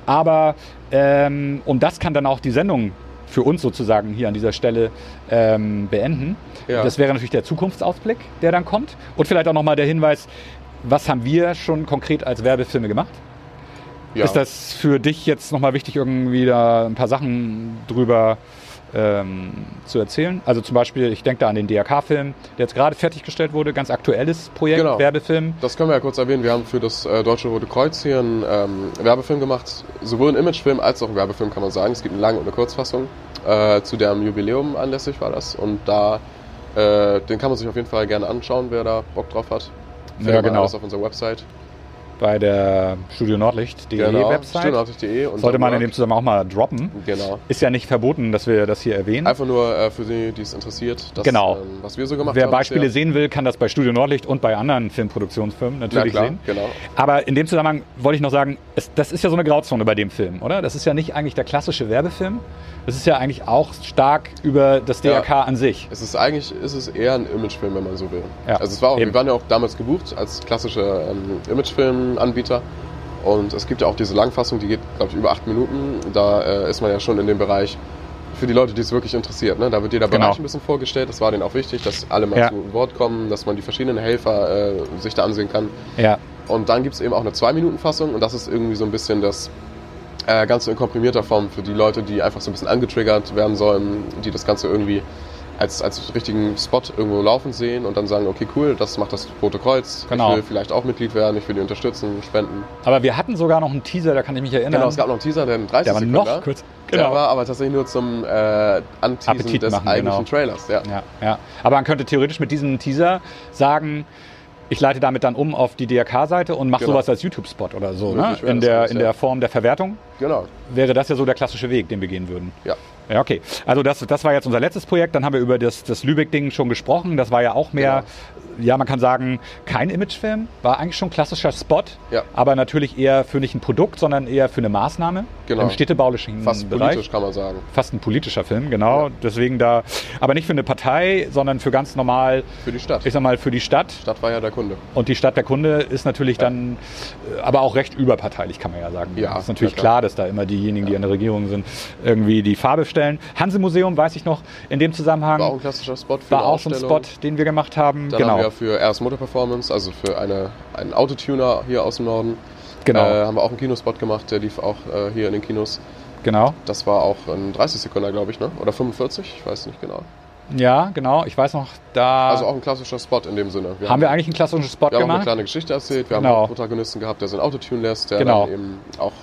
[SPEAKER 1] Aber ähm, und das kann dann auch die Sendung für uns sozusagen hier an dieser Stelle ähm, beenden.
[SPEAKER 2] Ja.
[SPEAKER 1] Das wäre natürlich der Zukunftsausblick, der dann kommt. Und vielleicht auch nochmal der Hinweis, was haben wir schon konkret als Werbefilme gemacht?
[SPEAKER 2] ja.
[SPEAKER 1] Ist das für dich jetzt nochmal wichtig, irgendwie da ein paar Sachen drüber ähm, zu erzählen? Also zum Beispiel, ich denke da an den DRK-Film, der jetzt gerade fertiggestellt wurde, ganz aktuelles Projekt,
[SPEAKER 2] Genau.
[SPEAKER 1] Werbefilm.
[SPEAKER 2] Das können wir ja kurz erwähnen. Wir haben für das äh, Deutsche Rote Kreuz hier einen ähm, Werbefilm gemacht. Sowohl einen Imagefilm als auch einen Werbefilm, kann man sagen. Es gibt eine Lang- und eine Kurzfassung. Äh, zu deren Jubiläum anlässlich war das. Und da, äh, den kann man sich auf jeden Fall gerne anschauen, wer da Bock drauf hat. Findet man
[SPEAKER 1] genau.
[SPEAKER 2] alles auf unserer Website.
[SPEAKER 1] Bei der Studionordlicht.de
[SPEAKER 2] Genau.
[SPEAKER 1] Website.
[SPEAKER 2] Und
[SPEAKER 1] Sollte man in dem Zusammenhang auch mal droppen.
[SPEAKER 2] Genau.
[SPEAKER 1] Ist ja nicht verboten, dass wir das hier erwähnen.
[SPEAKER 2] Einfach nur äh, für die, die es interessiert, das,
[SPEAKER 1] Genau.
[SPEAKER 2] ähm, was wir so gemacht
[SPEAKER 1] Wer
[SPEAKER 2] haben.
[SPEAKER 1] Beispiele
[SPEAKER 2] bisher.
[SPEAKER 1] sehen will, kann das bei Studio Nordlicht und bei anderen Filmproduktionsfirmen
[SPEAKER 2] Na
[SPEAKER 1] natürlich
[SPEAKER 2] klar,
[SPEAKER 1] sehen.
[SPEAKER 2] genau.
[SPEAKER 1] Aber in dem Zusammenhang wollte ich noch sagen, es, das ist ja so eine Grauzone bei dem Film, oder? Das ist ja nicht eigentlich der klassische Werbefilm. Das ist ja eigentlich auch stark über das
[SPEAKER 2] Ja.
[SPEAKER 1] DRK an sich.
[SPEAKER 2] Es ist eigentlich ist es eher ein Imagefilm, wenn man so will.
[SPEAKER 1] Ja,
[SPEAKER 2] also es war auch,
[SPEAKER 1] eben.
[SPEAKER 2] wir waren ja auch damals gebucht als klassischer ähm, Imagefilm-Anbieter Und es gibt ja auch diese Langfassung, die geht, glaube ich, über acht Minuten. Da äh, ist man ja schon in dem Bereich für die Leute, die es wirklich interessiert. Ne? Da wird jeder
[SPEAKER 1] Genau.
[SPEAKER 2] Bereich ein bisschen vorgestellt. Das war denen auch wichtig, dass alle mal
[SPEAKER 1] Ja.
[SPEAKER 2] zu Wort kommen, dass man die verschiedenen Helfer äh, sich da ansehen kann.
[SPEAKER 1] Ja,
[SPEAKER 2] Und dann gibt es eben auch eine 2-Minuten-Fassung und das ist irgendwie so ein bisschen das äh, Ganze in komprimierter Form für die Leute, die einfach so ein bisschen angetriggert werden sollen, die das Ganze irgendwie als, als richtigen Spot irgendwo laufen sehen und dann sagen, okay, cool, das macht das Rote Kreuz.
[SPEAKER 1] Genau.
[SPEAKER 2] Ich will vielleicht auch Mitglied werden, ich will die unterstützen, spenden.
[SPEAKER 1] aber wir hatten sogar noch einen Teaser, da kann ich mich erinnern.
[SPEAKER 2] Genau, es gab noch einen Teaser, der in 30
[SPEAKER 1] der war
[SPEAKER 2] Sekunden
[SPEAKER 1] noch kurz.
[SPEAKER 2] Der
[SPEAKER 1] Genau.
[SPEAKER 2] war aber tatsächlich nur zum äh, Anteasen
[SPEAKER 1] Appetit
[SPEAKER 2] des
[SPEAKER 1] machen,
[SPEAKER 2] eigentlichen
[SPEAKER 1] genau.
[SPEAKER 2] Trailers. Ja.
[SPEAKER 1] Ja, ja. Aber man könnte theoretisch mit diesem Teaser sagen, ich leite damit dann um auf die DRK-Seite und mache
[SPEAKER 2] Genau.
[SPEAKER 1] sowas als YouTube-Spot oder so. Ne?
[SPEAKER 2] Möglich
[SPEAKER 1] In, der, in der Form der Verwertung
[SPEAKER 2] Genau.
[SPEAKER 1] wäre das ja so der klassische Weg, den wir gehen würden.
[SPEAKER 2] Ja.
[SPEAKER 1] Ja, okay. Also das, das war jetzt unser letztes Projekt. Dann haben wir über das, das Lübeck-Ding schon gesprochen. Das war ja auch mehr, ja, man kann sagen, kein Imagefilm. War eigentlich schon ein klassischer Spot,
[SPEAKER 2] Ja.
[SPEAKER 1] aber natürlich eher für nicht ein Produkt, sondern eher für eine Maßnahme
[SPEAKER 2] Genau.
[SPEAKER 1] im städtebaulichen
[SPEAKER 2] Fast
[SPEAKER 1] Bereich.
[SPEAKER 2] politisch kann man sagen.
[SPEAKER 1] Fast ein politischer Film, genau. Deswegen da, aber nicht für eine Partei, sondern für ganz normal,
[SPEAKER 2] Für die Stadt.
[SPEAKER 1] ich sag mal, für die Stadt.
[SPEAKER 2] Stadt war ja der Kunde.
[SPEAKER 1] Und die Stadt der Kunde ist natürlich dann, äh, aber auch recht überparteilich, kann man ja sagen.
[SPEAKER 2] Ja,
[SPEAKER 1] es ist natürlich
[SPEAKER 2] na klar.
[SPEAKER 1] klar, dass da immer diejenigen, die an der Regierung sind, irgendwie die Farbe stellen. Hanse-Museum, weiß ich noch, in dem Zusammenhang
[SPEAKER 2] War auch ein klassischer Spot für
[SPEAKER 1] war auch so ein Spot, den wir gemacht haben.
[SPEAKER 2] Dann
[SPEAKER 1] genau.
[SPEAKER 2] haben wir für RS Motor Performance, also für eine, einen Autotuner hier aus dem Norden,
[SPEAKER 1] Genau.
[SPEAKER 2] äh, haben wir auch einen Kinospot gemacht, der lief auch äh, hier in den Kinos.
[SPEAKER 1] genau.
[SPEAKER 2] Das war auch ein 30 Sekunden, glaube ich, ne? oder 45, ich weiß nicht genau.
[SPEAKER 1] Ja, genau. Ich weiß noch, da
[SPEAKER 2] Also auch ein klassischer Spot in dem Sinne.
[SPEAKER 1] haben wir eigentlich einen klassischen Spot
[SPEAKER 2] wir haben eine
[SPEAKER 1] gemacht.
[SPEAKER 2] kleine Geschichte erzählt, wir
[SPEAKER 1] Genau.
[SPEAKER 2] haben auch einen Protagonisten gehabt, der sein Auto tunen lässt, der
[SPEAKER 1] Genau.
[SPEAKER 2] dann eben auch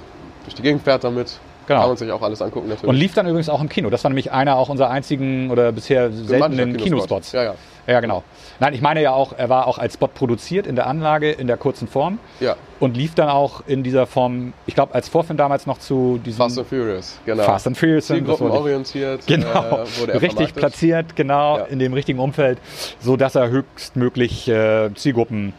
[SPEAKER 2] durch die Gegend fährt damit.
[SPEAKER 1] Genau.
[SPEAKER 2] Kann man sich auch alles angucken natürlich.
[SPEAKER 1] Und lief dann übrigens auch im Kino. Das war nämlich einer auch unserer einzigen oder bisher seltenen Kinospots.
[SPEAKER 2] Ja, ja.
[SPEAKER 1] Ja, genau. Nein, ich meine ja auch, er war auch als Spot produziert in der Anlage in der kurzen Form
[SPEAKER 2] Ja,
[SPEAKER 1] und lief dann auch in dieser Form, ich glaube, als Vorfilm damals noch zu diesem
[SPEAKER 2] Fast and Furious, genau.
[SPEAKER 1] Fast and Furious. ich-
[SPEAKER 2] Zielgruppenorientiert
[SPEAKER 1] Genau,
[SPEAKER 2] äh,
[SPEAKER 1] richtig
[SPEAKER 2] vermarktet.
[SPEAKER 1] platziert, genau,
[SPEAKER 2] Ja.
[SPEAKER 1] in dem richtigen Umfeld, so dass er höchstmöglich äh, Zielgruppen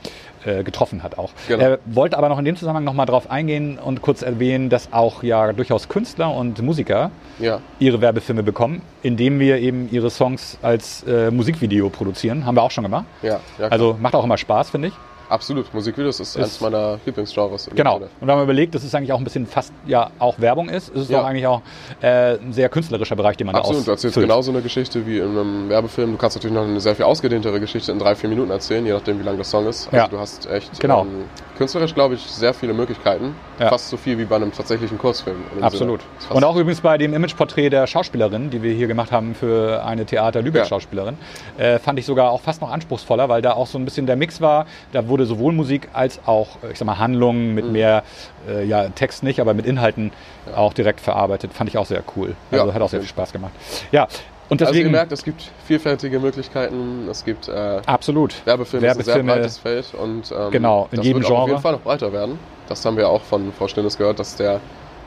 [SPEAKER 1] äh, getroffen hat auch.
[SPEAKER 2] Genau.
[SPEAKER 1] Er wollte aber noch in dem Zusammenhang noch mal drauf eingehen und kurz erwähnen, dass auch ja durchaus Künstler und Musiker
[SPEAKER 2] Ja,
[SPEAKER 1] ihre Werbefilme bekommen, indem wir eben ihre Songs als äh, Musikvideo produzieren. Haben wir auch schon gemacht.
[SPEAKER 2] ja, ja.
[SPEAKER 1] Also macht auch immer Spaß, finde ich.
[SPEAKER 2] Absolut. Musikvideos ist,
[SPEAKER 1] Ist-
[SPEAKER 2] eins meiner Lieblingsgenres.
[SPEAKER 1] Genau. Und wenn man überlegt, dass es eigentlich auch ein bisschen fast ja auch Werbung ist, ist es
[SPEAKER 2] Ja.
[SPEAKER 1] doch eigentlich auch äh, ein sehr künstlerischer Bereich, den man
[SPEAKER 2] Absolut, du
[SPEAKER 1] da
[SPEAKER 2] erzählst
[SPEAKER 1] ausfüllt.
[SPEAKER 2] genauso eine Geschichte wie in einem Werbefilm. Du kannst natürlich noch eine sehr viel ausgedehntere Geschichte in drei, vier Minuten erzählen, je nachdem, wie lang der Song ist. Also
[SPEAKER 1] Ja.
[SPEAKER 2] du hast echt
[SPEAKER 1] Genau.
[SPEAKER 2] ähm, künstlerisch, glaube ich, sehr viele Möglichkeiten.
[SPEAKER 1] Ja.
[SPEAKER 2] Fast so viel wie bei einem tatsächlichen Kurzfilm.
[SPEAKER 1] Absolut.
[SPEAKER 2] Ist
[SPEAKER 1] Und auch übrigens bei dem Imageporträt der Schauspielerin, die wir hier gemacht haben für eine Theater Lübeck
[SPEAKER 2] Ja.
[SPEAKER 1] Schauspielerin, äh, fand ich sogar auch fast noch anspruchsvoller, weil da auch so ein bisschen der Mix war. Da wurde sowohl Musik als auch, äh, ich sag mal, Handlungen
[SPEAKER 2] Mhm.
[SPEAKER 1] mit mehr, äh, ja, Text nicht, aber mit Inhalten auch direkt verarbeitet. Fand ich auch sehr cool. Also
[SPEAKER 2] Ja,
[SPEAKER 1] hat auch sehr viel Spaß gemacht. Ja, und
[SPEAKER 2] Also ihr
[SPEAKER 1] deswegen.
[SPEAKER 2] merkt, es gibt vielfältige Möglichkeiten. Es gibt äh,
[SPEAKER 1] absolut.
[SPEAKER 2] Werbefilme, ist ein sehr
[SPEAKER 1] Werbefilme,
[SPEAKER 2] breites Feld und ähm,
[SPEAKER 1] Genau, in
[SPEAKER 2] das
[SPEAKER 1] jedem
[SPEAKER 2] wird auch auf
[SPEAKER 1] Genre.
[SPEAKER 2] jeden Fall noch breiter werden. Das haben wir auch von Frau Stinnes gehört, dass der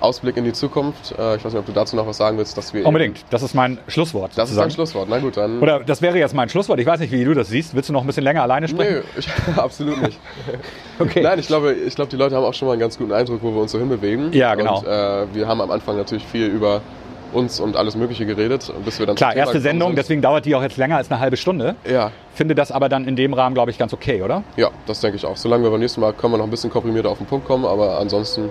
[SPEAKER 2] Ausblick in die Zukunft, äh, ich weiß nicht, ob du dazu noch was sagen willst, dass wir
[SPEAKER 1] Unbedingt. Das ist mein Schlusswort.
[SPEAKER 2] Das ist dein Schlusswort. Na gut, dann.
[SPEAKER 1] Oder das wäre jetzt mein Schlusswort. Ich weiß nicht, wie du das siehst. Willst du noch ein bisschen länger alleine sprechen?
[SPEAKER 2] Nö, ich, absolut nicht.
[SPEAKER 1] Okay.
[SPEAKER 2] Nein, ich glaube, ich glaube, die Leute haben auch schon mal einen ganz guten Eindruck, wo wir uns so hinbewegen.
[SPEAKER 1] Ja, genau.
[SPEAKER 2] Und äh, wir haben am Anfang natürlich viel über uns und alles Mögliche geredet, bis wir dann
[SPEAKER 1] Klar, erste Sendung,
[SPEAKER 2] sind.
[SPEAKER 1] deswegen dauert die auch jetzt länger als eine halbe Stunde.
[SPEAKER 2] Ja,
[SPEAKER 1] Finde das aber dann in dem Rahmen, glaube ich, ganz okay, oder?
[SPEAKER 2] ja, das denke ich auch. Solange wir beim nächsten Mal können wir noch ein bisschen komprimierter auf den Punkt kommen, aber ansonsten.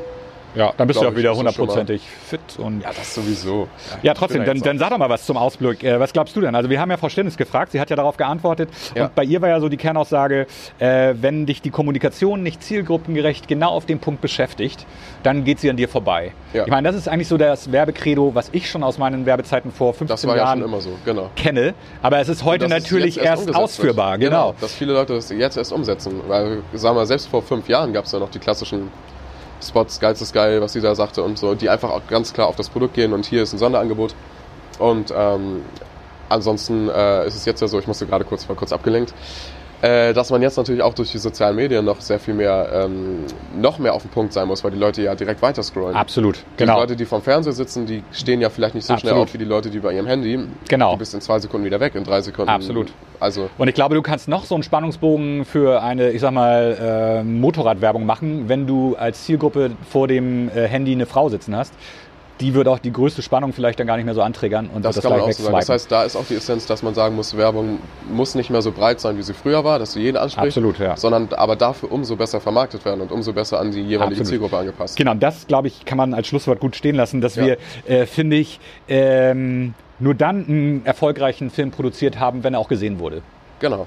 [SPEAKER 1] Ja, dann bist du auch wieder
[SPEAKER 2] mal-
[SPEAKER 1] hundertprozentig fit. Und
[SPEAKER 2] das sowieso.
[SPEAKER 1] ja, trotzdem,
[SPEAKER 2] ja
[SPEAKER 1] dann, dann sag doch mal was zum Ausblick. Äh, was glaubst du denn? Also wir haben ja Frau Stinnes gefragt, sie hat ja darauf geantwortet.
[SPEAKER 2] Ja.
[SPEAKER 1] Und bei ihr war ja so die Kernaussage, äh, wenn dich die Kommunikation nicht zielgruppengerecht genau auf den Punkt beschäftigt, dann geht sie an dir vorbei.
[SPEAKER 2] Ja.
[SPEAKER 1] Ich meine, das ist eigentlich so das Werbecredo, was ich schon aus meinen Werbezeiten vor 15
[SPEAKER 2] Das war ja
[SPEAKER 1] Jahren
[SPEAKER 2] immer so, genau.
[SPEAKER 1] kenne. Aber es ist heute natürlich erst ausführbar.
[SPEAKER 2] wird.
[SPEAKER 1] Genau.
[SPEAKER 2] Dass viele Leute das jetzt erst umsetzen. Weil, sagen wir, selbst vor fünf Jahren gab es ja noch die klassischen Spots, ist geil, was sie da sagte und so, die einfach auch ganz klar auf das Produkt gehen und hier ist ein Sonderangebot. Und ähm, ansonsten äh, ist es jetzt ja so, ich musste gerade kurz, war kurz abgelenkt, äh, dass man jetzt natürlich auch durch die sozialen Medien noch sehr viel mehr, ähm, noch mehr auf den Punkt sein muss, weil die Leute ja direkt weiter scrollen.
[SPEAKER 1] Absolut.
[SPEAKER 2] Die
[SPEAKER 1] Genau.
[SPEAKER 2] Leute, die vom Fernseher sitzen, die stehen ja vielleicht nicht so schnell
[SPEAKER 1] Absolut.
[SPEAKER 2] auf wie die Leute, die bei ihrem Handy.
[SPEAKER 1] Genau.
[SPEAKER 2] Du bist in zwei Sekunden wieder weg, in drei Sekunden.
[SPEAKER 1] Absolut.
[SPEAKER 2] Also
[SPEAKER 1] Und ich glaube, du kannst noch so einen Spannungsbogen für eine, ich sag mal, äh, Motorradwerbung machen, wenn du als Zielgruppe vor dem äh, Handy eine Frau sitzen hast. Die wird auch die größte Spannung vielleicht dann gar nicht mehr so anträgern und
[SPEAKER 2] Das,
[SPEAKER 1] wird
[SPEAKER 2] kann man auch so sagen. Das heißt, da ist auch die Essenz, dass man sagen muss, Werbung muss nicht mehr so breit sein, wie sie früher war, dass sie jeden anspricht,
[SPEAKER 1] Absolut, ja.
[SPEAKER 2] sondern aber dafür umso besser vermarktet werden und umso besser an die jeweilige
[SPEAKER 1] Absolut.
[SPEAKER 2] Zielgruppe angepasst.
[SPEAKER 1] Genau, das glaube ich, kann man als Schlusswort gut stehen lassen, dass
[SPEAKER 2] Ja.
[SPEAKER 1] wir, äh, finde ich, ähm, nur dann einen erfolgreichen Film produziert haben, wenn er auch gesehen wurde.
[SPEAKER 2] Genau.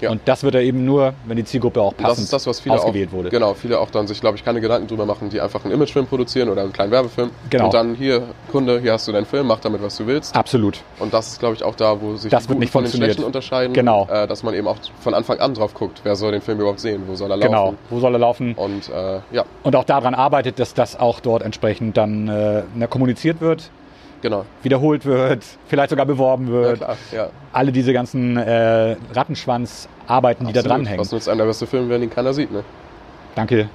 [SPEAKER 2] Ja.
[SPEAKER 1] Und das wird er eben nur, wenn die Zielgruppe auch
[SPEAKER 2] Und das
[SPEAKER 1] passend
[SPEAKER 2] ist das, was viele
[SPEAKER 1] ausgewählt
[SPEAKER 2] auch,
[SPEAKER 1] wurde.
[SPEAKER 2] Genau, viele auch dann sich, glaube ich, keine Gedanken drüber machen, die einfach einen Imagefilm produzieren oder einen kleinen Werbefilm.
[SPEAKER 1] Genau.
[SPEAKER 2] Und dann hier, Kunde, hier hast du deinen Film, mach damit, was du willst.
[SPEAKER 1] Absolut.
[SPEAKER 2] Und das ist, glaube ich, auch da, wo sich
[SPEAKER 1] Das
[SPEAKER 2] die
[SPEAKER 1] wird
[SPEAKER 2] Guten
[SPEAKER 1] nicht
[SPEAKER 2] von den. Schlechten unterscheiden.
[SPEAKER 1] Genau.
[SPEAKER 2] Äh, dass man eben auch von Anfang an drauf guckt, wer soll den Film überhaupt sehen, wo soll er laufen.
[SPEAKER 1] Genau. Wo soll er laufen?
[SPEAKER 2] Und äh, ja,
[SPEAKER 1] Und auch daran arbeitet, dass das auch dort entsprechend dann äh, kommuniziert wird,
[SPEAKER 2] genau.
[SPEAKER 1] wiederholt wird, vielleicht sogar beworben
[SPEAKER 2] Ja,
[SPEAKER 1] wird.
[SPEAKER 2] klar. Ja.
[SPEAKER 1] Alle diese ganzen äh, Rattenschwanz-Arbeiten, die da dranhängen.
[SPEAKER 2] Was nutzt einem der beste Film, wenn ihn keiner sieht, ne?
[SPEAKER 1] Danke.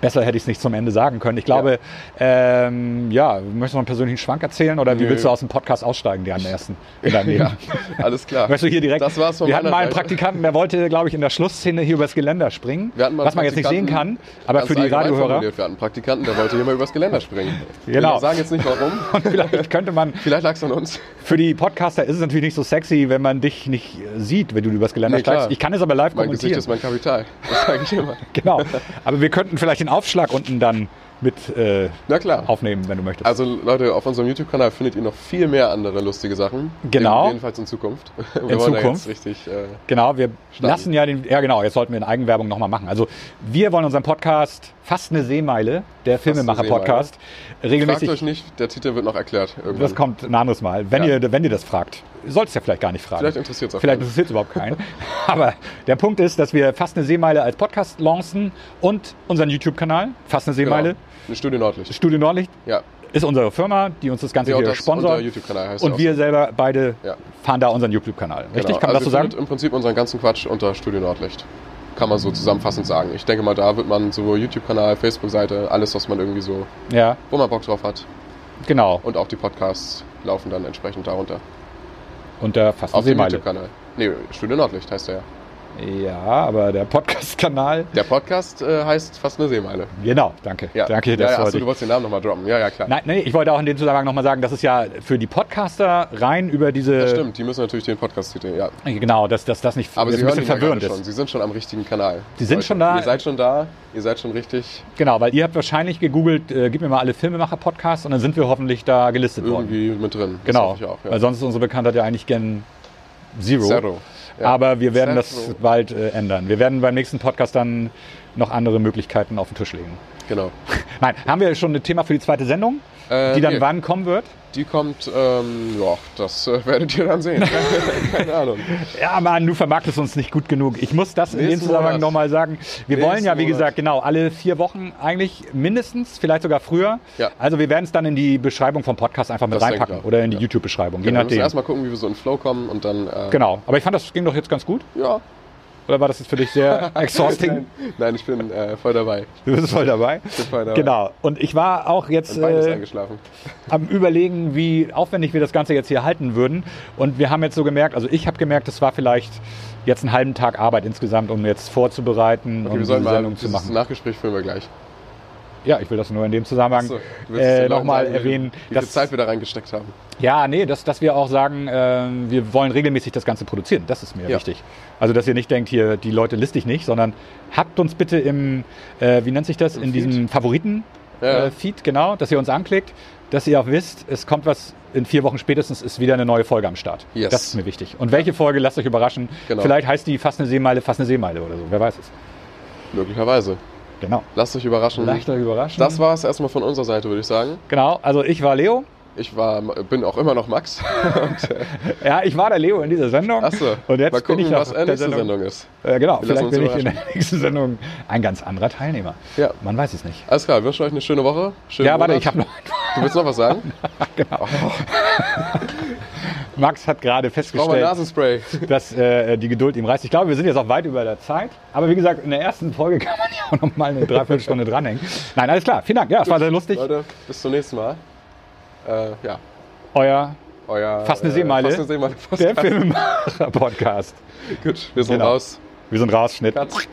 [SPEAKER 1] Besser hätte ich es nicht zum Ende sagen können. Ich glaube, ähm, ja, möchtest du noch einen persönlichen Schwank erzählen oder wie
[SPEAKER 2] Nö.
[SPEAKER 1] willst du aus dem Podcast aussteigen, die am ersten in deinem Leben?
[SPEAKER 2] Ja, alles klar.
[SPEAKER 1] Möchtest du hier direkt?
[SPEAKER 2] Das war's von
[SPEAKER 1] Wir hatten mal einen. Praktikanten, der wollte, glaube ich, in der Schlussszene hier übers Geländer springen. Was man jetzt nicht sehen kann, aber für die Radiohörer.
[SPEAKER 2] Wir hatten einen Praktikanten, der wollte hier mal übers Geländer springen.
[SPEAKER 1] Genau.
[SPEAKER 2] Wir sagen jetzt nicht warum.
[SPEAKER 1] Und vielleicht könnte man,
[SPEAKER 2] Vielleicht lag es an uns.
[SPEAKER 1] für die Podcaster ist es natürlich nicht so sexy, wenn man dich nicht sieht, wenn du übers Geländer
[SPEAKER 2] Nee, klar.
[SPEAKER 1] steigst. Ich kann es aber live
[SPEAKER 2] Mein Gesicht
[SPEAKER 1] kommentieren.
[SPEAKER 2] ist mein Kapital. Das sage ich immer.
[SPEAKER 1] Genau. Aber wir könnten vielleicht den Aufschlag unten dann mit äh,
[SPEAKER 2] Na klar.
[SPEAKER 1] aufnehmen, wenn du möchtest.
[SPEAKER 2] Also Leute, auf unserem YouTube-Kanal findet ihr noch viel mehr andere lustige Sachen.
[SPEAKER 1] Genau.
[SPEAKER 2] Jedenfalls in Zukunft. Wir
[SPEAKER 1] In
[SPEAKER 2] wollen da
[SPEAKER 1] Zukunft.
[SPEAKER 2] jetzt richtig... Äh,
[SPEAKER 1] Genau, wir
[SPEAKER 2] Starten.
[SPEAKER 1] lassen ja den, ja genau, jetzt sollten wir eine Eigenwerbung nochmal machen. Also wir wollen unseren Podcast Fast eine Seemeile, der Filmemacher-Podcast,
[SPEAKER 2] fragt
[SPEAKER 1] regelmäßig,
[SPEAKER 2] euch nicht, der Titel wird noch erklärt. Irgendwann.
[SPEAKER 1] das kommt ein anderes Mal, wenn,
[SPEAKER 2] Ja.
[SPEAKER 1] ihr, wenn ihr das fragt. Ihr sollt es ja vielleicht gar nicht fragen.
[SPEAKER 2] Vielleicht interessiert es auch
[SPEAKER 1] Vielleicht interessiert es überhaupt keinen. Aber der Punkt ist, dass wir Fast eine Seemeile als Podcast lancen und unseren YouTube-Kanal, Fast eine Seemeile,
[SPEAKER 2] Genau. Studio Nordlicht.
[SPEAKER 1] Studio Nordlicht,
[SPEAKER 2] Ja.
[SPEAKER 1] ist unsere Firma, die uns das Ganze
[SPEAKER 2] Ja,
[SPEAKER 1] hier
[SPEAKER 2] das-
[SPEAKER 1] sponsort. Und wir
[SPEAKER 2] so.
[SPEAKER 1] selber beide
[SPEAKER 2] Ja.
[SPEAKER 1] fahren da unseren YouTube-Kanal. Richtig?
[SPEAKER 2] Genau.
[SPEAKER 1] Kann man
[SPEAKER 2] also
[SPEAKER 1] das so sagen?
[SPEAKER 2] im Prinzip unseren ganzen Quatsch unter Studio Nordlicht. Kann man so zusammenfassend sagen. Ich denke mal, da wird man sowohl YouTube-Kanal, Facebook-Seite, alles, was man irgendwie so,
[SPEAKER 1] Ja,
[SPEAKER 2] wo man Bock drauf hat.
[SPEAKER 1] genau.
[SPEAKER 2] Und auch die Podcasts laufen dann entsprechend darunter.
[SPEAKER 1] Unter Fast
[SPEAKER 2] Auf dem. YouTube-Kanal. Nee, Studio Nordlicht heißt er ja.
[SPEAKER 1] Ja, aber der Podcast-Kanal.
[SPEAKER 2] Der Podcast äh, heißt fast eine Seemeile.
[SPEAKER 1] Genau, danke.
[SPEAKER 2] Ja.
[SPEAKER 1] Danke,
[SPEAKER 2] ja,
[SPEAKER 1] das
[SPEAKER 2] ja, achso,
[SPEAKER 1] wollte
[SPEAKER 2] du wolltest den Namen nochmal droppen. Ja, ja, klar.
[SPEAKER 1] Nein, nee, ich wollte auch in dem Zusammenhang nochmal sagen, dass es ja für die Podcaster rein über diese.
[SPEAKER 2] Das stimmt, die müssen natürlich den Podcast-Titel, ja.
[SPEAKER 1] Genau, dass, dass das nicht
[SPEAKER 2] Aber sie
[SPEAKER 1] ein bisschen
[SPEAKER 2] ja
[SPEAKER 1] verwirrend
[SPEAKER 2] gerade schon.
[SPEAKER 1] ist.
[SPEAKER 2] Sie sind schon am richtigen Kanal.
[SPEAKER 1] Sie sind schon da.
[SPEAKER 2] Ihr seid schon da. Ihr seid schon richtig
[SPEAKER 1] Genau, weil ihr habt wahrscheinlich gegoogelt, äh, gib mir mal alle Filmemacher-Podcasts und dann sind wir hoffentlich da gelistet worden.
[SPEAKER 2] irgendwie mit drin. Das
[SPEAKER 1] Genau,
[SPEAKER 2] auch, ja.
[SPEAKER 1] weil sonst ist unsere Bekanntheit ja eigentlich gen Zero.
[SPEAKER 2] Zero. Ja.
[SPEAKER 1] Aber wir werden das bald äh, ändern. Wir werden beim nächsten Podcast dann noch andere Möglichkeiten auf den Tisch legen.
[SPEAKER 2] Genau.
[SPEAKER 1] Nein, haben wir schon ein Thema für die zweite Sendung,
[SPEAKER 2] Äh,
[SPEAKER 1] die dann
[SPEAKER 2] nee.
[SPEAKER 1] wann kommen wird?
[SPEAKER 2] Die kommt, ähm, ja, das äh, werdet ihr dann sehen. Keine, Ahnung.
[SPEAKER 1] Ja, Mann, du vermarktest uns nicht gut genug. Ich muss das in dem Zusammenhang nochmal sagen. Wir
[SPEAKER 2] Nächsten
[SPEAKER 1] wollen ja, wie
[SPEAKER 2] Monat.
[SPEAKER 1] gesagt, genau, alle vier Wochen eigentlich mindestens, vielleicht sogar früher.
[SPEAKER 2] Ja.
[SPEAKER 1] Also wir werden es dann in die Beschreibung vom Podcast einfach mit
[SPEAKER 2] Das
[SPEAKER 1] reinpacken oder in die
[SPEAKER 2] Ja.
[SPEAKER 1] YouTube-Beschreibung, je
[SPEAKER 2] Genau, wir müssen
[SPEAKER 1] nachdem.
[SPEAKER 2] erstmal gucken, wie wir so in den Flow kommen und dann. Äh,
[SPEAKER 1] Genau, aber ich fand, das ging doch jetzt ganz gut.
[SPEAKER 2] Ja.
[SPEAKER 1] Oder war das jetzt für dich sehr exhausting?
[SPEAKER 2] Nein, nein, ich bin äh, voll dabei.
[SPEAKER 1] Du bist voll dabei.
[SPEAKER 2] Ich bin voll dabei.
[SPEAKER 1] Genau. Und ich war auch jetzt äh, am überlegen, wie aufwendig wir das Ganze jetzt hier halten würden. Und wir haben jetzt so gemerkt, also ich habe gemerkt, es war vielleicht jetzt einen halben Tag Arbeit insgesamt, um jetzt vorzubereiten
[SPEAKER 2] Okay,
[SPEAKER 1] und
[SPEAKER 2] wir sollen mal
[SPEAKER 1] Sendung zu
[SPEAKER 2] dieses
[SPEAKER 1] machen.
[SPEAKER 2] Nachgespräch führen wir gleich.
[SPEAKER 1] Ja, ich will das nur in dem Zusammenhang
[SPEAKER 2] es
[SPEAKER 1] äh, nochmal
[SPEAKER 2] wie-
[SPEAKER 1] erwähnen.
[SPEAKER 2] Wie viel
[SPEAKER 1] dass-
[SPEAKER 2] Zeit wir da reingesteckt haben.
[SPEAKER 1] Ja, nee, dass, dass wir auch sagen, äh, wir wollen regelmäßig das Ganze produzieren. Das ist mir
[SPEAKER 2] Ja.
[SPEAKER 1] wichtig. Also, dass ihr nicht denkt, hier, die Leute liste ich nicht, sondern habt uns bitte im, äh, wie nennt sich das,
[SPEAKER 2] Im
[SPEAKER 1] in
[SPEAKER 2] Feed?
[SPEAKER 1] diesem Favoriten-Feed,
[SPEAKER 2] Ja.
[SPEAKER 1] äh, Feed, genau, dass ihr uns anklickt, dass ihr auch wisst, es kommt was, in vier Wochen spätestens ist wieder eine neue Folge am Start.
[SPEAKER 2] Yes.
[SPEAKER 1] Das ist mir wichtig. Und welche Folge, lasst euch überraschen.
[SPEAKER 2] Genau.
[SPEAKER 1] Vielleicht heißt die fast eine Seemeile, fast eine Seemeile oder so. Wer weiß es.
[SPEAKER 2] Möglicherweise.
[SPEAKER 1] Genau.
[SPEAKER 2] Lasst euch überraschen.
[SPEAKER 1] Leicht euch überraschen.
[SPEAKER 2] Das war es erstmal von unserer Seite, würde ich sagen.
[SPEAKER 1] Genau, also ich war Leo.
[SPEAKER 2] Ich war, bin auch immer noch Max. Und, äh,
[SPEAKER 1] Ja, ich war der Leo in dieser Sendung.
[SPEAKER 2] achso,
[SPEAKER 1] Und jetzt
[SPEAKER 2] mal
[SPEAKER 1] bin
[SPEAKER 2] gucken,
[SPEAKER 1] ich auf
[SPEAKER 2] was
[SPEAKER 1] der
[SPEAKER 2] der nächste
[SPEAKER 1] Sendung.
[SPEAKER 2] Sendung ist.
[SPEAKER 1] Äh, genau,
[SPEAKER 2] Wir
[SPEAKER 1] vielleicht bin ich in der nächsten Sendung ein ganz anderer Teilnehmer.
[SPEAKER 2] Ja.
[SPEAKER 1] Man weiß es nicht.
[SPEAKER 2] Alles klar, wünsche euch eine schöne Woche. Schönen
[SPEAKER 1] ja, warte,
[SPEAKER 2] Monat.
[SPEAKER 1] ich habe noch.
[SPEAKER 2] Du willst noch was sagen?
[SPEAKER 1] Max hat gerade festgestellt, dass äh, die Geduld ihm reißt. Ich glaube, wir sind jetzt auch weit über der Zeit. Aber wie gesagt, in der ersten Folge kann man ja auch noch mal eine Dreiviertelstunde dranhängen. Nein, alles klar. Vielen Dank. Ja, es war sehr lustig.
[SPEAKER 2] Leute, bis zum nächsten Mal. Äh, ja,
[SPEAKER 1] Euer
[SPEAKER 2] euer.
[SPEAKER 1] Fast eine Seemeile.
[SPEAKER 2] Fast eine Seemeile.
[SPEAKER 1] der Filmemacher-Podcast.
[SPEAKER 2] Gut, wir sind
[SPEAKER 1] Genau.
[SPEAKER 2] raus.
[SPEAKER 1] Wir sind raus. Schnitt.
[SPEAKER 2] Katz.